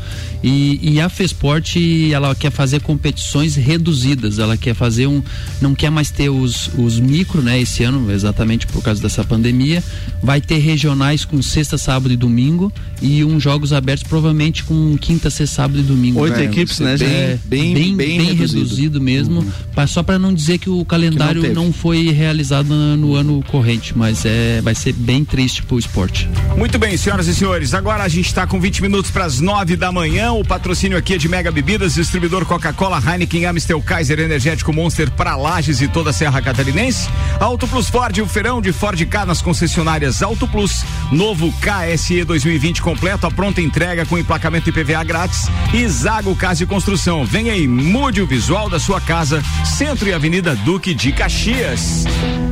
E, e a FESPORT, ela quer fazer competições reduzidas, ela quer fazer um. não quer mais ter os, os micro, né, esse ano, exatamente por causa dessa pandemia. Vai ter regionais com sexta, sábado e domingo e uns jogos abertos provavelmente com quinta, sexta, sábado e domingo. Oito equipes, né? Bem, é, bem, bem, bem, bem reduzido. reduzido. mesmo, uhum. só para não dizer que o calendário que não, não, foi realizado no ano corrente, mas é, vai ser bem triste pro esporte. Muito bem, senhoras e senhores, agora a gente está com 20 minutos para as 9 da manhã. O patrocínio aqui é de Mega Bebidas, distribuidor Coca-Cola, Heineken, Amstel, Kaiser, Energético Monster para Lages e toda a Serra Catarinense. Auto Plus Ford, o feirão de Ford K nas concessionárias Auto Plus. Novo KSE 2020 completo, a pronta entrega com emplacamento IPVA grátis. E Zago Casa e Construção. Vem aí, mude o visual da sua casa. Centro e Avenida Duque de Caxias.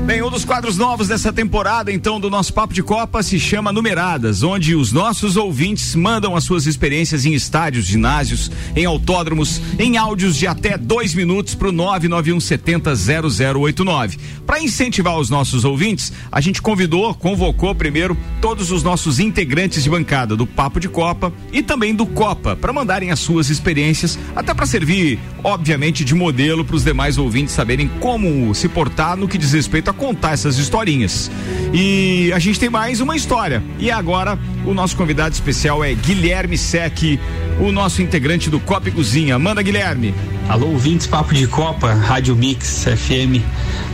Bem, um dos quadros novos dessa temporada, então, do nosso Papo de Copa se chama Numeradas, onde os nossos ouvintes mandam as suas experiências em estádios, ginásios, em autódromos, em áudios de até dois minutos para o 991700089. Para incentivar os nossos ouvintes, a gente convidou, convocou primeiro todos os nossos integrantes de bancada do Papo de Copa e também do Copa, para mandarem as suas experiências, até para servir, obviamente, de modelo para os demais ouvintes saberem como se portar no que diz respeito contar essas historinhas. E a gente tem mais uma história. E agora o nosso convidado especial é Guilherme Sec, o nosso integrante do Copa e Cozinha. Manda, Guilherme. Alô, ouvintes, Papo de Copa, Rádio Mix FM,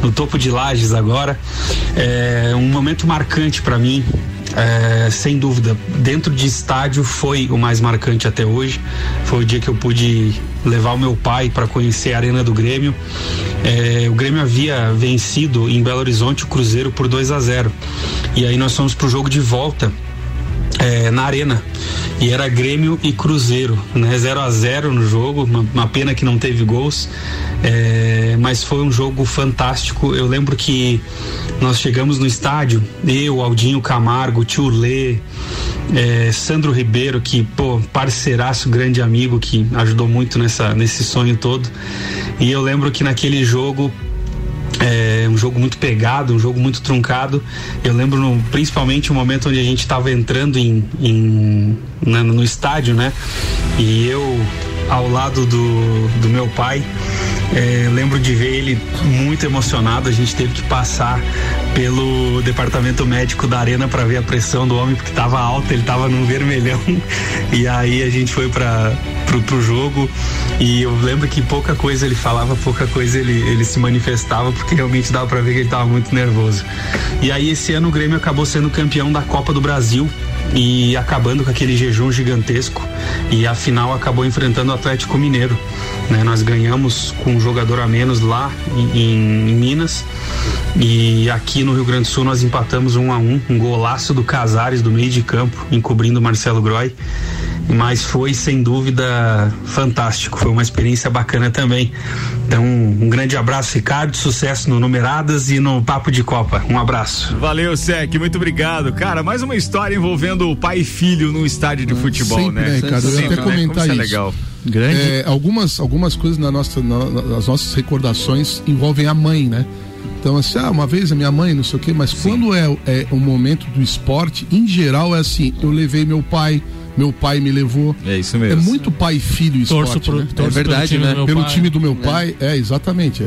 no topo de Lages agora. É um momento marcante para mim. É, sem dúvida, dentro de estádio foi o mais marcante até hoje. Foi o dia que eu pude levar o meu pai para conhecer a Arena do Grêmio. É, o Grêmio havia vencido em Belo Horizonte o Cruzeiro por 2 a 0 E aí nós fomos pro jogo de volta é, na arena e era Grêmio e Cruzeiro, né? 0 a 0 no jogo, uma, uma, pena que não teve gols, é, mas foi um jogo fantástico. Eu lembro que nós chegamos no estádio, eu, Aldinho Camargo, Tio Lê, é, Sandro Ribeiro, que, pô, parceiraço, grande amigo, que ajudou muito nessa, nesse sonho todo. E eu lembro que naquele jogo é um jogo muito pegado, um jogo muito truncado. Eu lembro no, principalmente o momento onde a gente estava entrando em, em na, no estádio, né? E eu ao lado do, do meu pai. É, lembro de ver ele muito emocionado. A gente teve que passar pelo departamento médico da arena para ver a pressão do homem porque estava alta, ele estava num vermelhão. E aí a gente foi para pro, pro jogo e eu lembro que pouca coisa ele falava, pouca coisa ele, ele se manifestava porque realmente dava para ver que ele estava muito nervoso. E aí esse ano o Grêmio acabou sendo campeão da Copa do Brasil e acabando com aquele jejum gigantesco e a final acabou enfrentando o Atlético Mineiro. Né? Nós ganhamos com um jogador a menos lá em, em, Minas e aqui no Rio Grande do Sul nós empatamos um a um, um golaço do Casares do meio de campo, encobrindo Marcelo Groy. Mas foi sem dúvida fantástico. Foi uma experiência bacana também. Então, um grande abraço, Ricardo. Sucesso no Numeradas e no Papo de Copa. Um abraço. Valeu, Sec, muito obrigado. Cara, mais uma história envolvendo pai e filho num estádio de futebol, Sempre, né? né, Ricardo? Eu ia até Sempre, comentar isso. é legal. É, algumas, algumas coisas na nossa, na- nas nossas recordações envolvem a mãe, né? Então, assim, ah, uma vez a minha mãe, não sei o quê, mas quando é, é o momento do esporte, em geral é assim, eu levei meu pai, meu pai me levou. É isso É mesmo. muito pai e filho Torço esporte, pro- né? torço É verdade, pelo time né? do meu Pelo pai. time do meu pai, é, exatamente. É,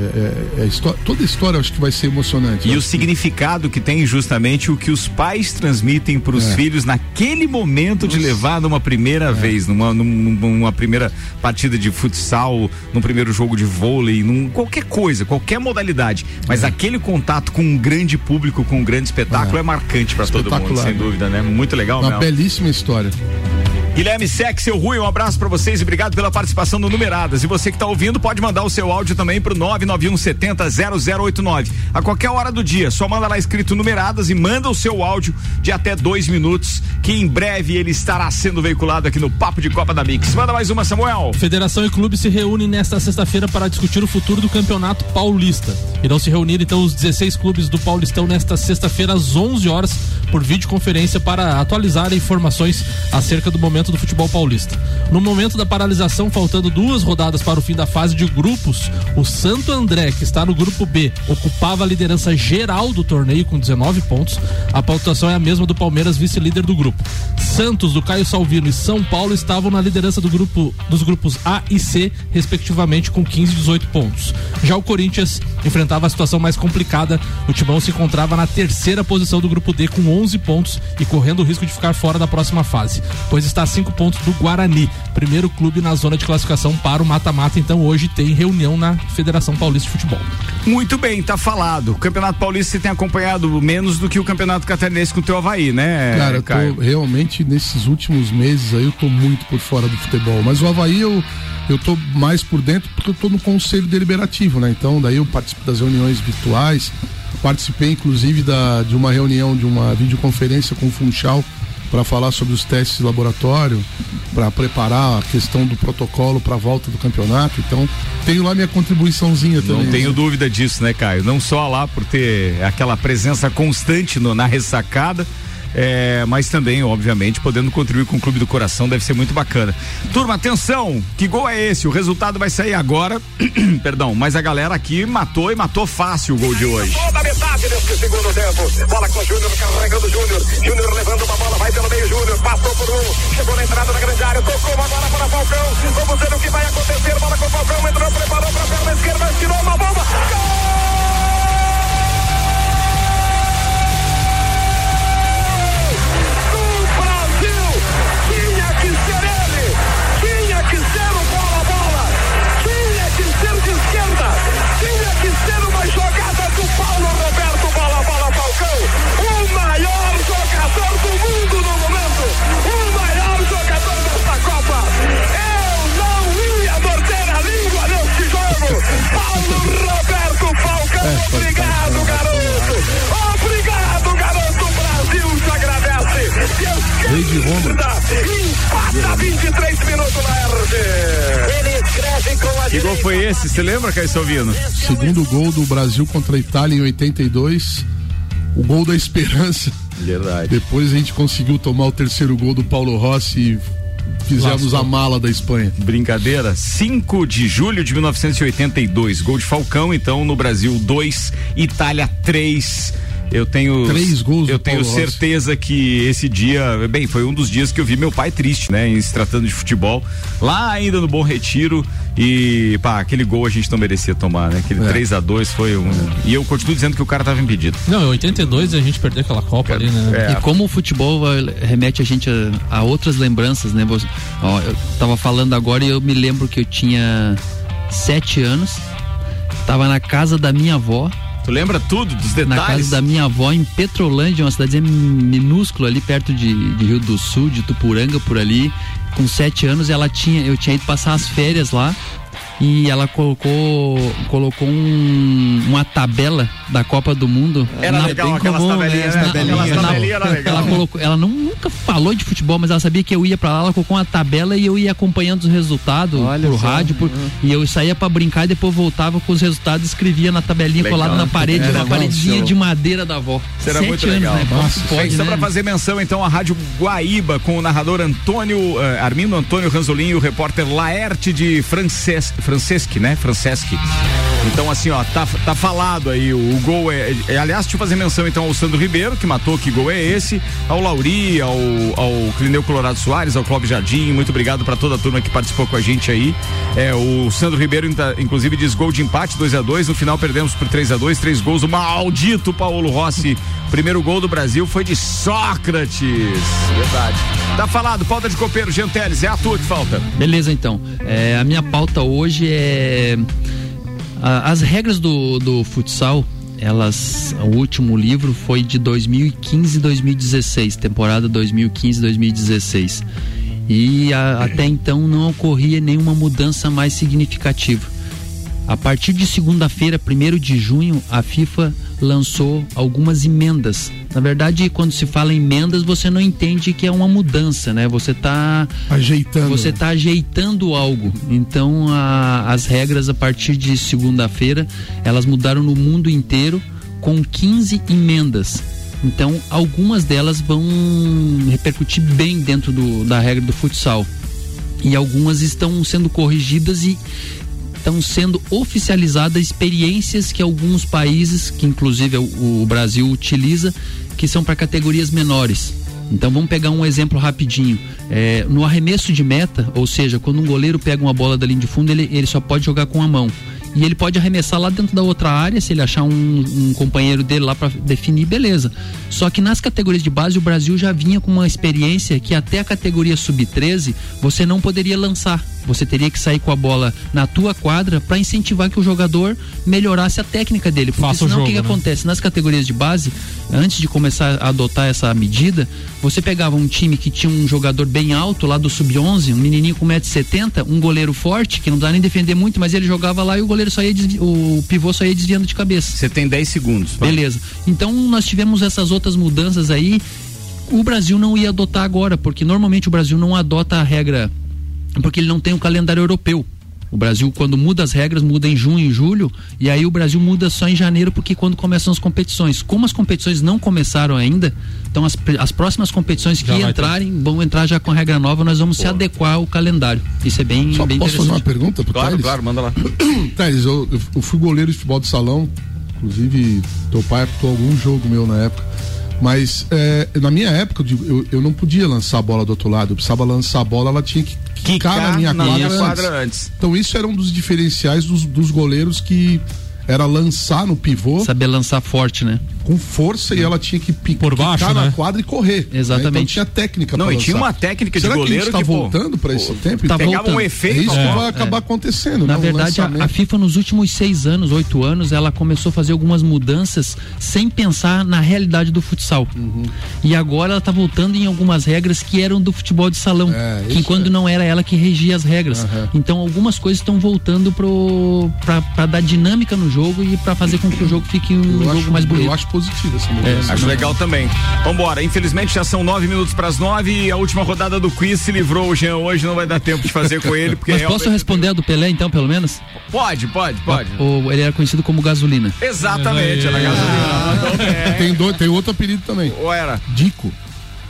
é- é histó- toda a história acho que vai ser emocionante. E o que- significado que tem justamente o que os pais transmitem para os É. filhos naquele momento de levar numa primeira vez, numa, num- numa primeira partida de futsal, num primeiro jogo de vôlei, num qualquer coisa, qualquer modalidade. Mas aquele contato com um grande público, com um grande espetáculo é, marcante para todo mundo, Espetacular, sem dúvida, né? Muito legal, Uma Mel. belíssima história. Guilherme Sec, seu Rui, um abraço pra vocês e obrigado pela participação no Numeradas. E você que tá ouvindo pode mandar o seu áudio também pro 991 70 0089. A qualquer hora do dia, só manda lá escrito Numeradas e manda o seu áudio de até dois minutos, que em breve ele estará sendo veiculado aqui no Papo de Copa da Mix. Manda mais uma, Samuel. Federação e clube se reúnem nesta sexta-feira para discutir o futuro do Campeonato Paulista. Irão se reunir então os 16 clubes do Paulistão nesta sexta-feira às 11 horas por videoconferência para atualizar informações acerca do momento do futebol paulista. No momento da paralisação, faltando duas rodadas para o fim da fase de grupos, o Santo André, que está no grupo B, ocupava a liderança geral do torneio com 19 pontos. A pontuação é a mesma do Palmeiras, vice-líder do grupo. Santos, do Caio Salvino e São Paulo estavam na liderança do grupo dos grupos A e C, respectivamente, com 15 e 18 pontos. Já o Corinthians enfrentava a situação mais complicada. O Timão se encontrava na terceira posição do grupo D com 11 pontos e correndo o risco de ficar fora da próxima fase, pois está 5 pontos do Guarani, primeiro clube na zona de classificação para o mata-mata. Então hoje tem reunião na Federação Paulista de Futebol. Muito bem, tá falado. O Campeonato Paulista você tem acompanhado menos do que o Campeonato Catarinense com o teu Havaí, né, Cara, eu Caio? tô, realmente nesses últimos meses aí eu tô muito por fora do futebol. Mas o Havaí eu, eu tô mais por dentro porque eu tô no conselho deliberativo, né? Então daí eu participo das reuniões virtuais. Participei inclusive da, de uma reunião, de uma videoconferência com o Funchal para falar sobre os testes de laboratório, para preparar a questão do protocolo para a volta do campeonato. Então, tenho lá minha contribuiçãozinha também. Não tenho dúvida disso, né, Caio? Não só lá por ter aquela presença constante no- na ressacada. É, mas também, obviamente, podendo contribuir com o Clube do Coração, deve ser muito bacana. Turma, atenção, que gol é esse? O resultado vai sair agora, perdão, mas a galera aqui matou e matou fácil o gol de hoje. Toda metade segundo tempo. Bola com o Júnior, carregando o Júnior. Júnior levando uma bola, vai pelo meio, Júnior. Passou por um, chegou na entrada da grande área, tocou uma bola para Falcão. Vamos ver o que vai acontecer. Bola com o Falcão, entrou, preparou para a perna esquerda, tirou uma bomba. Brasil! Tinha que ser uma jogada do Paulo Roberto Bola-Bola Falcão! O maior jogador do mundo no momento! O maior jogador desta Copa! Eu não ia morder a língua neste jogo! Paulo Roberto Falcão! Obrigado, garoto! Obrigado, garoto! O Brasil te agradece! Rei de Roma. Empata 23 minutos na RG. Que gol foi esse? Você lembra, Caio Salvino? Segundo gol do Brasil contra a Itália em 82. O gol da esperança. Verdade. Depois a gente conseguiu tomar o terceiro gol do Paulo Rossi e fizemos a mala da Espanha. Brincadeira, 5 de julho de 1982, gol de Falcão, então no Brasil 2, Itália 3. Eu tenho Três gols Eu tenho Paulo Rossi. certeza que esse dia, bem, foi um dos dias que eu vi meu pai triste, né, em se tratando de futebol, lá ainda no Bom Retiro e pá, aquele gol a gente não merecia tomar, né? Aquele É. 3 a 2 foi um E eu continuo dizendo que o cara tava impedido. Não, em 82 a gente perdeu aquela Copa ali, né? É. E como o futebol eh, remete a gente a, a outras lembranças, né? Você- ó, eu tava falando agora e eu me lembro que eu tinha sete anos, tava na casa da minha avó. Tu lembra tudo dos Na detalhes? casa da minha avó em Petrolândia, uma cidadezinha minúscula ali perto de, de Rio do Sul, de Tupuranga por ali. Com sete anos ela tinha, eu tinha ido passar as férias lá e ela colocou colocou um- uma tabela da Copa do Mundo. Era na- legal aquelas comum, tabelinhas, né? né? Na- Aquelas na- tabelinhas era legal. ela colocou, ela não, nunca falou de futebol, mas ela sabia que eu ia pra lá, ela colocou uma tabela e eu ia acompanhando os resultados Olha por só. rádio, por- e eu saía pra brincar e depois voltava com os resultados, escrevia na tabelinha Legal. colada na parede, Era uma paredezinha show. de madeira da avó. Será Sete muito anos, legal. né? Pode, Só né? pra fazer menção, então, a Rádio Guaíba com o narrador Antônio, Armindo Antônio Ranzolin e o repórter Laerte de Frances, Franceschi, né? Franceschi. Então, assim, ó, tá, tá falado aí, o, o gol é, é- Aliás, deixa eu fazer menção então ao Sandro Ribeiro, que matou, que gol é esse, ao Lauri, ao, ao Clineu Colorado Soares, ao Clóvis Jardim, muito obrigado pra toda a turma que participou com a gente aí. É, o Sandro Ribeiro, inclusive, diz gol de empate, 2 a 2 no final perdemos por 3 a 2 três gols do maldito Paulo Rossi. Primeiro gol do Brasil foi de Sócrates. Verdade. Tá falado, falta de copeiro, Jean Teles, é a tua que falta. Beleza, então. É, a minha pauta hoje é. as regras do, do futsal, elas. O último livro foi de 2015 e 2016, temporada 2015 e 2016. E a- até então não ocorria nenhuma mudança mais significativa. A partir de segunda-feira, 1 de junho, a FIFA lançou algumas emendas. Na verdade, quando se fala em emendas, você não entende que é uma mudança, né? Você está ajeitando. Você está ajeitando algo. Então, a- as regras a partir de segunda-feira, elas mudaram no mundo inteiro com 15 emendas. Então, algumas delas vão repercutir bem dentro do- da regra do futsal. E algumas estão sendo corrigidas e estão sendo oficializadas experiências que alguns países, que inclusive o, o Brasil utiliza, que são para categorias menores. Então vamos pegar um exemplo rapidinho. É, no arremesso de meta, ou seja, quando um goleiro pega uma bola da linha de fundo, ele, ele só pode jogar com a mão. E ele pode arremessar lá dentro da outra área, se ele achar um, um companheiro dele lá para definir, beleza. Só que nas categorias de base, o Brasil já vinha com uma experiência que até a categoria sub-13 você não poderia lançar. Você teria que sair com a bola na tua quadra para incentivar que o jogador melhorasse a técnica dele. Porque Faça o senão o que, jogo, que né? acontece? Nas categorias de base, antes de começar a adotar essa medida, você pegava um time que tinha um jogador bem alto lá do sub-11, um menininho com 1,70m, um goleiro forte, que não dá nem defender muito, mas ele jogava lá e o goleiro só ia desvi- o pivô só ia desviando de cabeça. Você tem 10 segundos. Beleza. Então nós tivemos essas outras mudanças aí. O Brasil não ia adotar agora, porque normalmente o Brasil não adota a regra, porque ele não tem o calendário europeu. O Brasil, quando muda as regras, muda em junho e julho, e aí o Brasil muda só em janeiro, porque quando começam as competições. Como as competições não começaram ainda, então as, as próximas competições que entrarem vão entrar já com a regra nova, nós vamos se adequar ao calendário. Isso é bem, Só bem posso fazer uma pergunta pro Claro, Thales? claro, manda lá. Thales, eu, eu- eu fui goleiro de futebol de salão, inclusive teu pai apitou algum jogo meu na época. Mas é, na minha época, eu, eu, não podia lançar a bola do outro lado. Eu precisava lançar a bola, ela tinha que quicar na minha na quadra, minha antes. quadra antes. Então isso era um dos diferenciais dos, dos goleiros que era lançar no pivô. Saber lançar forte, né? Com força e ela tinha que pi- Por baixo, quicar na né? quadra e correr. né? Exatamente. Então tinha técnica Não, pra e tinha lançar. uma técnica de Será goleiro que a gente tá que, voltando pra esse tempo? tá Pegava voltando. um É efeito, isso é, que vai é. acabar acontecendo, Na né? Um verdade, a, lançamento. a FIFA nos últimos seis anos, oito anos, ela começou a fazer algumas mudanças sem pensar na realidade do futsal. Uhum. E agora ela está voltando em algumas regras que eram do futebol de salão, É, que quando é. não era ela que regia as regras. Aham. Então algumas coisas estão voltando para dar dinâmica no jogo e para fazer com que o jogo fique um Eu jogo acho, mais bonito. eu acho positivo essa É, mudança. Acho legal também. Vambora, infelizmente já são nove minutos pras nove e a última rodada do quiz se livrou o Jean hoje, não vai dar tempo de fazer com ele, porque Mas posso responder a do Pelé então, pelo menos? Pode, pode, pode. O, ele era conhecido como gasolina. Exatamente, era gasolina. Mandou bem. Tem, dois, tem outro apelido também. Ou era? Dico.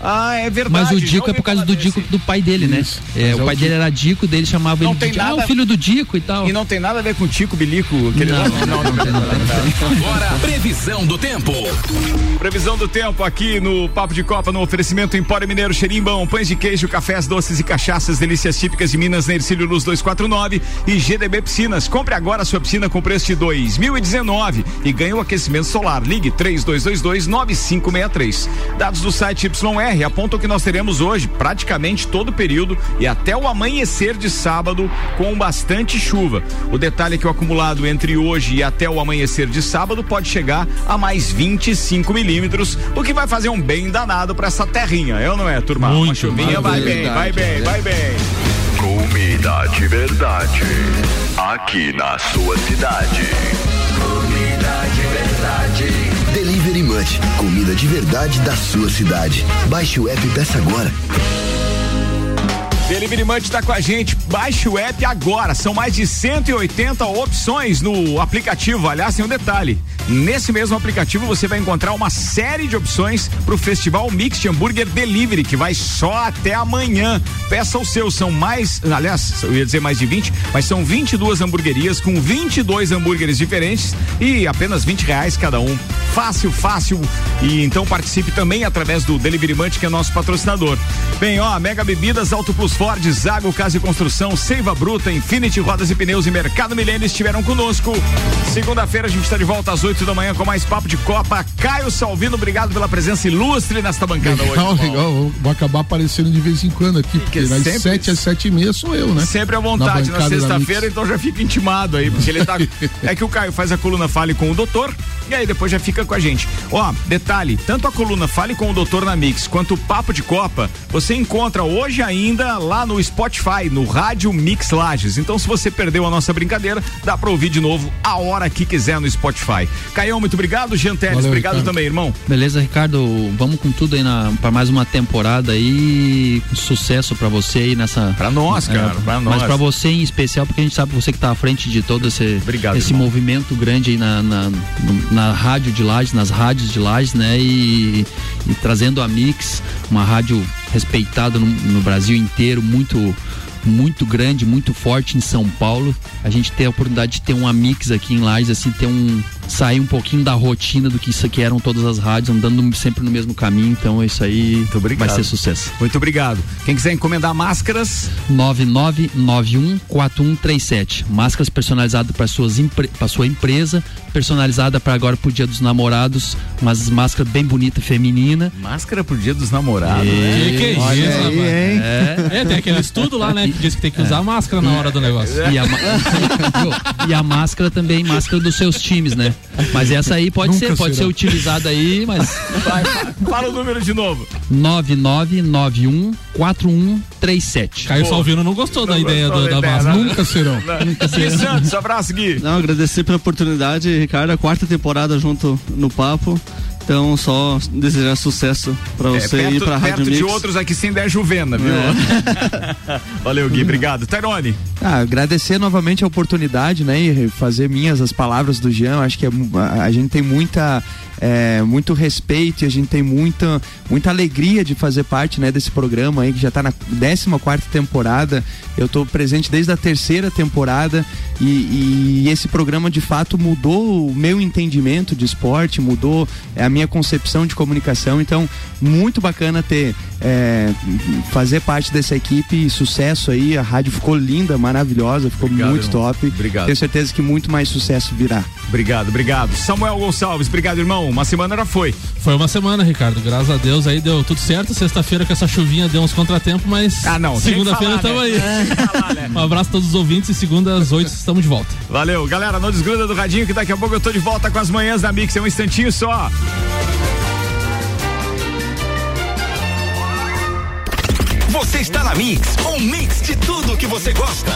Ah, é verdade. Mas o Dico é por causa do. Dico do pai dele, né? Isso. É, Mas o é pai o dele era Dico, dele chamava Não ele tem de Dico. nada- Ah, o filho do Dico e tal. E não tem nada a ver com Tico, Bilico, aquele Não, não, não, não, não. Agora, previsão do tempo. Previsão do tempo aqui no Papo de Copa, no oferecimento Empório Mineiro Xerimbão, pães de queijo, cafés, doces e cachaças, delícias típicas de Minas, na Ercílio Luz 249 e GDB Piscinas. Compre agora a sua piscina com preço de 2019 e ganhe o aquecimento solar. Ligue 3222-9563. Dados do site YR apontam que nós teremos hoje praticamente todo o período e até o amanhecer de sábado com bastante chuva. O detalhe é que o acumulado entre hoje e até o amanhecer de sábado pode chegar a mais 25 milímetros, o que vai fazer um bem danado para essa terrinha, é ou não é, turma? Uma Muito, chuvinha vai bem, vai verdade, bem, é. vai bem. Comida de verdade. Aqui na sua cidade. Comida de verdade da sua cidade. Baixe o app e peça agora. Delivery Munch está com a gente. Baixe o app agora. São mais de 180 opções no aplicativo. Aliás, tem um detalhe. Nesse mesmo aplicativo você vai encontrar uma série de opções para o Festival Mixed Hambúrguer Delivery, que vai só até amanhã. Peça o seu. São mais, aliás, eu ia dizer mais de 20, mas são 22 hamburguerias com 22 hambúrgueres diferentes e apenas 20 reais cada um. Fácil, fácil. E então participe também através do Delivery Munch, que é nosso patrocinador. Bem, ó, Mega Bebidas, Auto Plus Ford, Zago Casa e Construção, Seiva Bruta, Infinity Rodas e Pneus e Mercado Milênio estiveram conosco. Segunda-feira a gente está de volta às 8 da manhã com mais papo de Copa. Caio Salvino, obrigado pela presença ilustre nesta bancada legal, hoje. Legal, legal. Vou acabar aparecendo de vez em quando aqui, porque Que das sempre- 7 às 7 e meia sou eu, né? Sempre à vontade na, da sexta-feira, então já fica intimado aí, porque ele tá. é que o Caio faz a coluna Fale com o Doutor e aí depois já fica com a gente. Ó, detalhe: tanto a coluna Fale com o Doutor na Mix quanto o Papo de Copa, você encontra hoje ainda lá no Spotify, no Rádio Mix Lages. Então, se você perdeu a nossa brincadeira, dá pra ouvir de novo a hora que quiser no Spotify. Caião, muito obrigado. Jean Teles, Valeu, obrigado Ricardo. também, irmão. Beleza, Ricardo? Vamos com tudo aí na, pra mais uma temporada aí. Sucesso pra você aí nessa. Pra nós, cara, pra nós. Mas pra você em especial, porque a gente sabe você que tá à frente de todo esse, Obrigado, esse irmão. movimento grande aí na, na, na rádio de Lages, nas rádios de Lages, né? E, e trazendo a Mix, uma rádio respeitada no, no Brasil inteiro, muito muito grande, muito forte em São Paulo. A gente tem a oportunidade de ter uma mix aqui em Lages, assim, ter um sair um pouquinho da rotina do que isso aqui eram todas as rádios, andando sempre no mesmo caminho. Então isso aí vai ser sucesso. Muito obrigado. Quem quiser encomendar máscaras, 99914137. Máscaras personalizadas para suas pra sua empresa, personalizada para agora pro Dia dos Namorados, umas máscaras bem bonita feminina. Máscara pro Dia dos Namorados, né? Que que é isso, aí? É. É, tem aquele estudo lá, né, que diz que tem que usar máscara na hora do negócio. E a, e a máscara também, máscara dos seus times, né? Mas essa aí pode Nunca ser, pode será. ser utilizada aí, mas Vai, fala o número de novo. 99914137. Caio Salvino não gostou da ideia do- da máscara. Nunca serão. Gui Santos, abraço, Gui. Não, agradecer pela oportunidade, Ricardo. A quarta temporada junto no papo. Então, só desejar sucesso pra É, você perto e pra Rádio perto Mix. de outros aqui sem der Juvena, viu? Valeu, Gui, obrigado. Tairone. Ah, agradecer novamente a oportunidade, né, e fazer minhas as palavras do Jean. Acho que é a, a gente tem muita é, muito respeito e a gente tem muita muita alegria de fazer parte, né, desse programa aí que já está na 14 quarta temporada. Eu estou presente desde a terceira temporada e, e esse programa de fato mudou o meu entendimento de esporte, mudou é, a minha concepção de comunicação. Então, muito bacana ter é, fazer parte dessa equipe, sucesso aí. A rádio ficou linda, maravilhosa, ficou muito irmão. top. Obrigado. Tenho certeza que muito mais sucesso virá. Obrigado, obrigado. Samuel Gonçalves, obrigado, irmão. Uma semana já foi. Foi uma semana, Ricardo. Graças a Deus aí deu tudo certo. Sexta-feira com essa chuvinha deu uns contratempos, mas Ah, não, segunda-feira falar, estamos né? aí. Um abraço a todos os ouvintes e segunda às oito estamos de volta. Valeu, galera. Não desgruda do radinho que daqui a pouco eu tô de volta com as manhãs da Mix. É um instantinho só. Você está na Mix, um mix de tudo que você gosta.